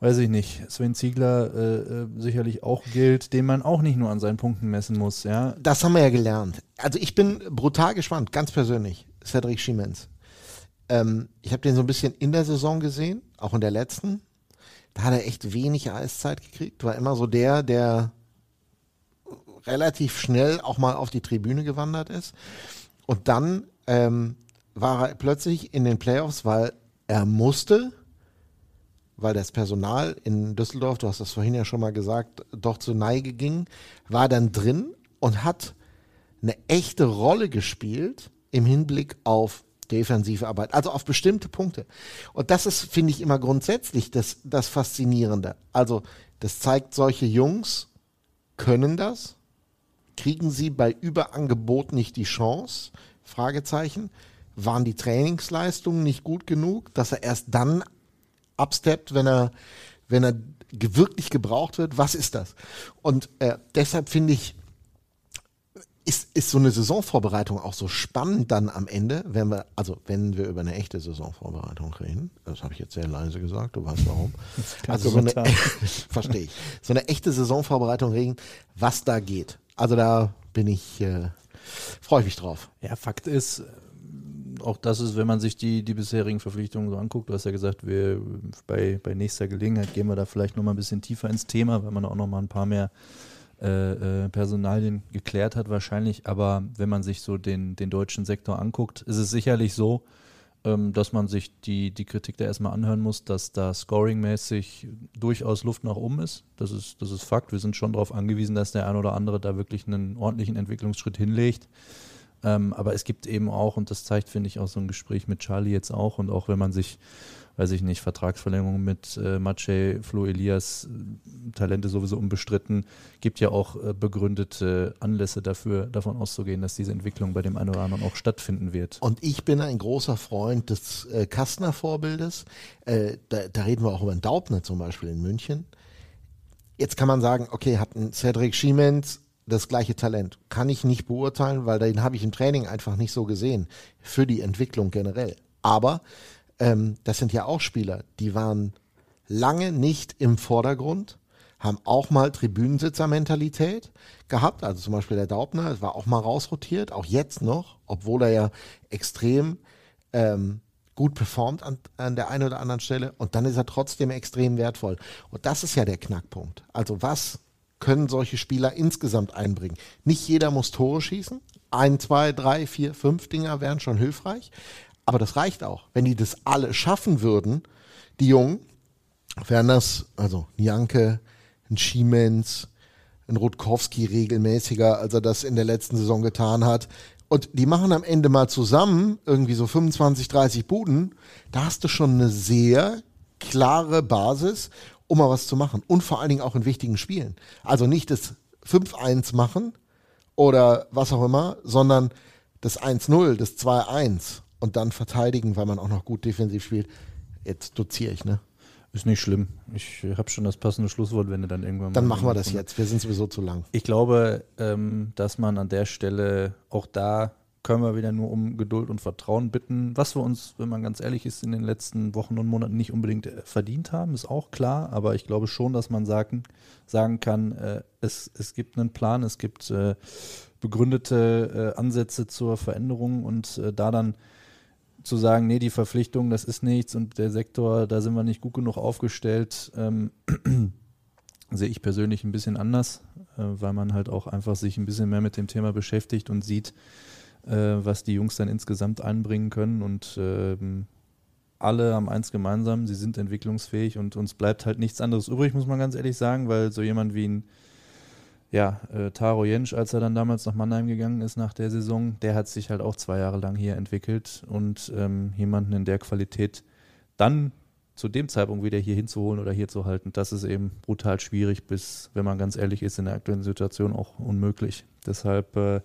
weiß ich nicht, Sven Ziegler äh, äh, sicherlich auch gilt, den man auch nicht nur an seinen Punkten messen muss. Ja, Das haben wir ja gelernt. Also ich bin brutal gespannt, ganz persönlich, Cedric Schiemens. Ähm, ich habe den so ein bisschen in der Saison gesehen, auch in der letzten. Da hat er echt wenig Eiszeit gekriegt. War immer so der, der relativ schnell auch mal auf die Tribüne gewandert ist. Und dann ähm, war er plötzlich in den Playoffs, weil er musste, weil das Personal in Düsseldorf, du hast das vorhin ja schon mal gesagt, doch zur Neige ging, war dann drin und hat eine echte Rolle gespielt im Hinblick auf defensive Arbeit, also auf bestimmte Punkte. Und das ist, finde ich, immer grundsätzlich das, das Faszinierende. Also, das zeigt, solche Jungs können das, kriegen sie bei Überangebot nicht die Chance? Fragezeichen. Waren die Trainingsleistungen nicht gut genug, dass er erst dann absteppt, wenn er, wenn er wirklich gebraucht wird? Was ist das? Und äh, deshalb finde ich, ist, ist so eine Saisonvorbereitung auch so spannend dann am Ende, wenn wir, also wenn wir über eine echte Saisonvorbereitung reden. Das habe ich jetzt sehr leise gesagt, du weißt warum. Also so eine, verstehe ich. So eine echte Saisonvorbereitung reden, was da geht. Also da bin ich, äh, freue ich mich drauf. Ja, Fakt ist, auch das ist, wenn man sich die, die bisherigen Verpflichtungen so anguckt, du hast ja gesagt, wir bei, bei nächster Gelegenheit gehen wir da vielleicht nochmal ein bisschen tiefer ins Thema, weil man auch nochmal ein paar mehr äh, äh, Personalien geklärt hat wahrscheinlich. Aber wenn man sich so den, den deutschen Sektor anguckt, ist es sicherlich so, ähm, dass man sich die, die Kritik da erstmal anhören muss, dass da scoringmäßig durchaus Luft nach oben ist. Das ist, das ist Fakt. Wir sind schon darauf angewiesen, dass der ein oder andere da wirklich einen ordentlichen Entwicklungsschritt hinlegt. Ähm, aber es gibt eben auch, und das zeigt, finde ich, auch so ein Gespräch mit Charlie jetzt auch, und auch wenn man sich, weiß ich nicht, Vertragsverlängerung mit äh, Maciej, Flo Elias, Talente sowieso unbestritten, gibt ja auch äh, begründete Anlässe dafür, davon auszugehen, dass diese Entwicklung bei dem einen oder anderen auch stattfinden wird. Und ich bin ein großer Freund des äh, Kastner-Vorbildes. Äh, da, da reden wir auch über einen Daubner zum Beispiel in München. Jetzt kann man sagen, okay, hat ein Cedric Schiemens das gleiche Talent. Kann ich nicht beurteilen, weil den habe ich im Training einfach nicht so gesehen. Für die Entwicklung generell. Aber ähm, das sind ja auch Spieler, die waren lange nicht im Vordergrund, haben auch mal Tribünensitzer-Mentalität gehabt. Also zum Beispiel der Daubner, es war auch mal rausrotiert, auch jetzt noch, obwohl er ja extrem ähm, gut performt an, an der einen oder anderen Stelle. Und dann ist er trotzdem extrem wertvoll. Und das ist ja der Knackpunkt. Also was können solche Spieler insgesamt einbringen? Nicht jeder muss Tore schießen. Ein, zwei, drei, vier, fünf Dinger wären schon hilfreich. Aber das reicht auch. Wenn die das alle schaffen würden, die Jungen, wären das, also Janke, ein Schiemens, ein Rutkowski regelmäßiger, als er das in der letzten Saison getan hat. Und die machen am Ende mal zusammen irgendwie so 25, 30 Buden. Da hast du schon eine sehr klare Basis, um mal was zu machen. Und vor allen Dingen auch in wichtigen Spielen. Also nicht das 5-1 machen oder was auch immer, sondern das 1-0, das 2-1 und dann verteidigen, weil man auch noch gut defensiv spielt. Jetzt doziere ich, ne? Ist nicht schlimm. Ich habe schon das passende Schlusswort, wenn du dann irgendwann Dann machen wir das jetzt. Wir sind sowieso zu lang. Ich glaube, ähm, dass man an der Stelle auch da können wir wieder nur um Geduld und Vertrauen bitten, was wir uns, wenn man ganz ehrlich ist, in den letzten Wochen und Monaten nicht unbedingt äh, verdient haben, ist auch klar. Aber ich glaube schon, dass man sagen, sagen kann, äh, es, es gibt einen Plan, es gibt äh, begründete Ansätze zur Veränderung und da dann zu sagen, nee, die Verpflichtung, das ist nichts und der Sektor, da sind wir nicht gut genug aufgestellt, ähm, sehe ich persönlich ein bisschen anders, äh, weil man halt auch einfach sich ein bisschen mehr mit dem Thema beschäftigt und sieht, äh, was die Jungs dann insgesamt einbringen können und ähm, alle haben eins gemeinsam, sie sind entwicklungsfähig und uns bleibt halt nichts anderes übrig, muss man ganz ehrlich sagen, weil so jemand wie ein ja, äh, Taro Jensch, als er dann damals nach Mannheim gegangen ist nach der Saison, der hat sich halt auch zwei Jahre lang hier entwickelt und ähm, jemanden in der Qualität dann zu dem Zeitpunkt wieder hier hinzuholen oder hier zu halten, das ist eben brutal schwierig, bis, wenn man ganz ehrlich ist, in der aktuellen Situation auch unmöglich. Deshalb äh,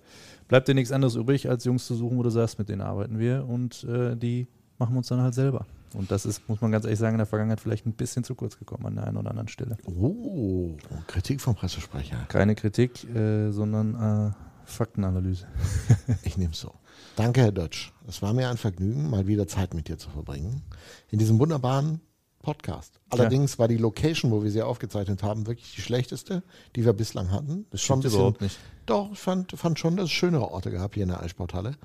bleibt dir nichts anderes übrig, als Jungs zu suchen, wo du sagst, mit denen arbeiten wir und äh, die machen wir uns dann halt selber. Und das ist, muss man ganz ehrlich sagen, in der Vergangenheit vielleicht ein bisschen zu kurz gekommen an der einen oder anderen Stelle. Oh, Kritik vom Pressesprecher. Keine Kritik, äh, sondern äh, Faktenanalyse. Ich nehme es so. Danke, Herr Dötsch. Es war mir ein Vergnügen, mal wieder Zeit mit dir zu verbringen. In diesem wunderbaren Podcast. Allerdings war die Location, wo wir sie aufgezeichnet haben, wirklich die schlechteste, die wir bislang hatten. Das Schon ein bisschen- überhaupt nicht. Doch, ich fand, fand schon, dass es schönere Orte gab hier in der Eissporthalle,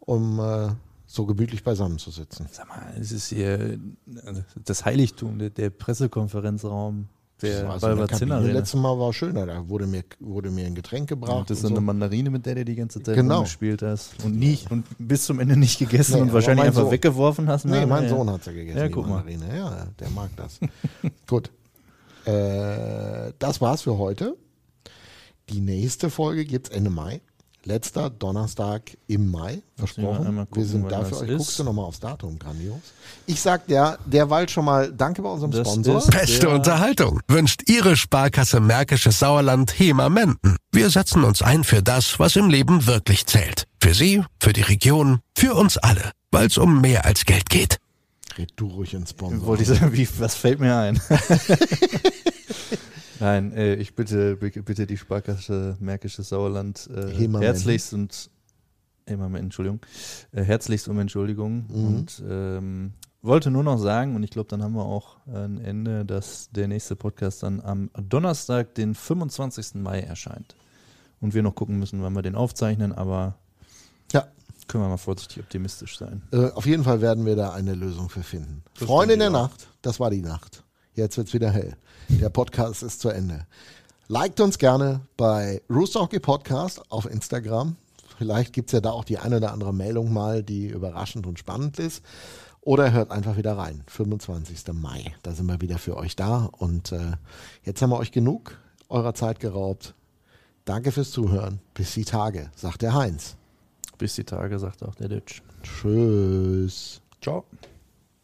um äh, so gemütlich beisammen zu sitzen. Sag mal, es ist hier also das Heiligtum, der, der Pressekonferenzraum der Also Arena. letztes Mal war schöner. Da wurde mir, wurde mir ein Getränk gebracht. Das ist so und eine Mandarine, mit der du die ganze Zeit Genau. gespielt hast. Und nicht und bis zum Ende nicht gegessen Nee, und wahrscheinlich einfach Sohn- weggeworfen hast. Nee, Na, mein ja. Sohn hat sie gegessen, Ja, die guck mal. Ja, der mag das. Gut. Äh, das war's für heute. Die nächste Folge gibt's Ende Mai. Letzter Donnerstag im Mai, versprochen. einmal gucken, wir sind da für euch. ist. Guckst du nochmal aufs Datum, grandios. Ich sag der derweil schon mal Danke bei unserem Das Sponsor. Beste. Unterhaltung wünscht Ihre Sparkasse Märkisches Sauerland HEMA Menden. Wir setzen uns ein für das, was im Leben wirklich zählt. Für Sie, für die Region, für uns alle. Weil es um mehr als Geld geht. Red du ruhig ins Sponsor. Wollte ich sagen, wie, was fällt mir ein? Nein, äh, ich bitte, bitte die Sparkasse Märkisches Sauerland äh, herzlichst und Hemamen, Entschuldigung, äh, herzlichst um Entschuldigung Mhm. und ähm, wollte nur noch sagen, und ich glaube, dann haben wir auch ein Ende, dass der nächste Podcast dann am Donnerstag, den 25. Mai erscheint. Und wir noch gucken müssen, wann wir den aufzeichnen, aber Ja, können wir mal vorsichtig optimistisch sein. äh, auf jeden Fall werden wir da eine Lösung für finden. Das Freunde in der auch. Nacht, das war die Nacht. Jetzt wird's wieder hell. Der Podcast ist zu Ende. Liked uns gerne bei Rooster Hockey Podcast auf Instagram. Vielleicht gibt's ja da auch die eine oder andere Meldung mal, die überraschend und spannend ist. Oder hört einfach wieder rein. 25. Mai. Da sind wir wieder für euch da. Und äh, jetzt haben wir euch genug eurer Zeit geraubt. Danke fürs Zuhören. Bis die Tage, sagt der Heinz. Bis die Tage, sagt auch der Ditch. Tschüss. Ciao.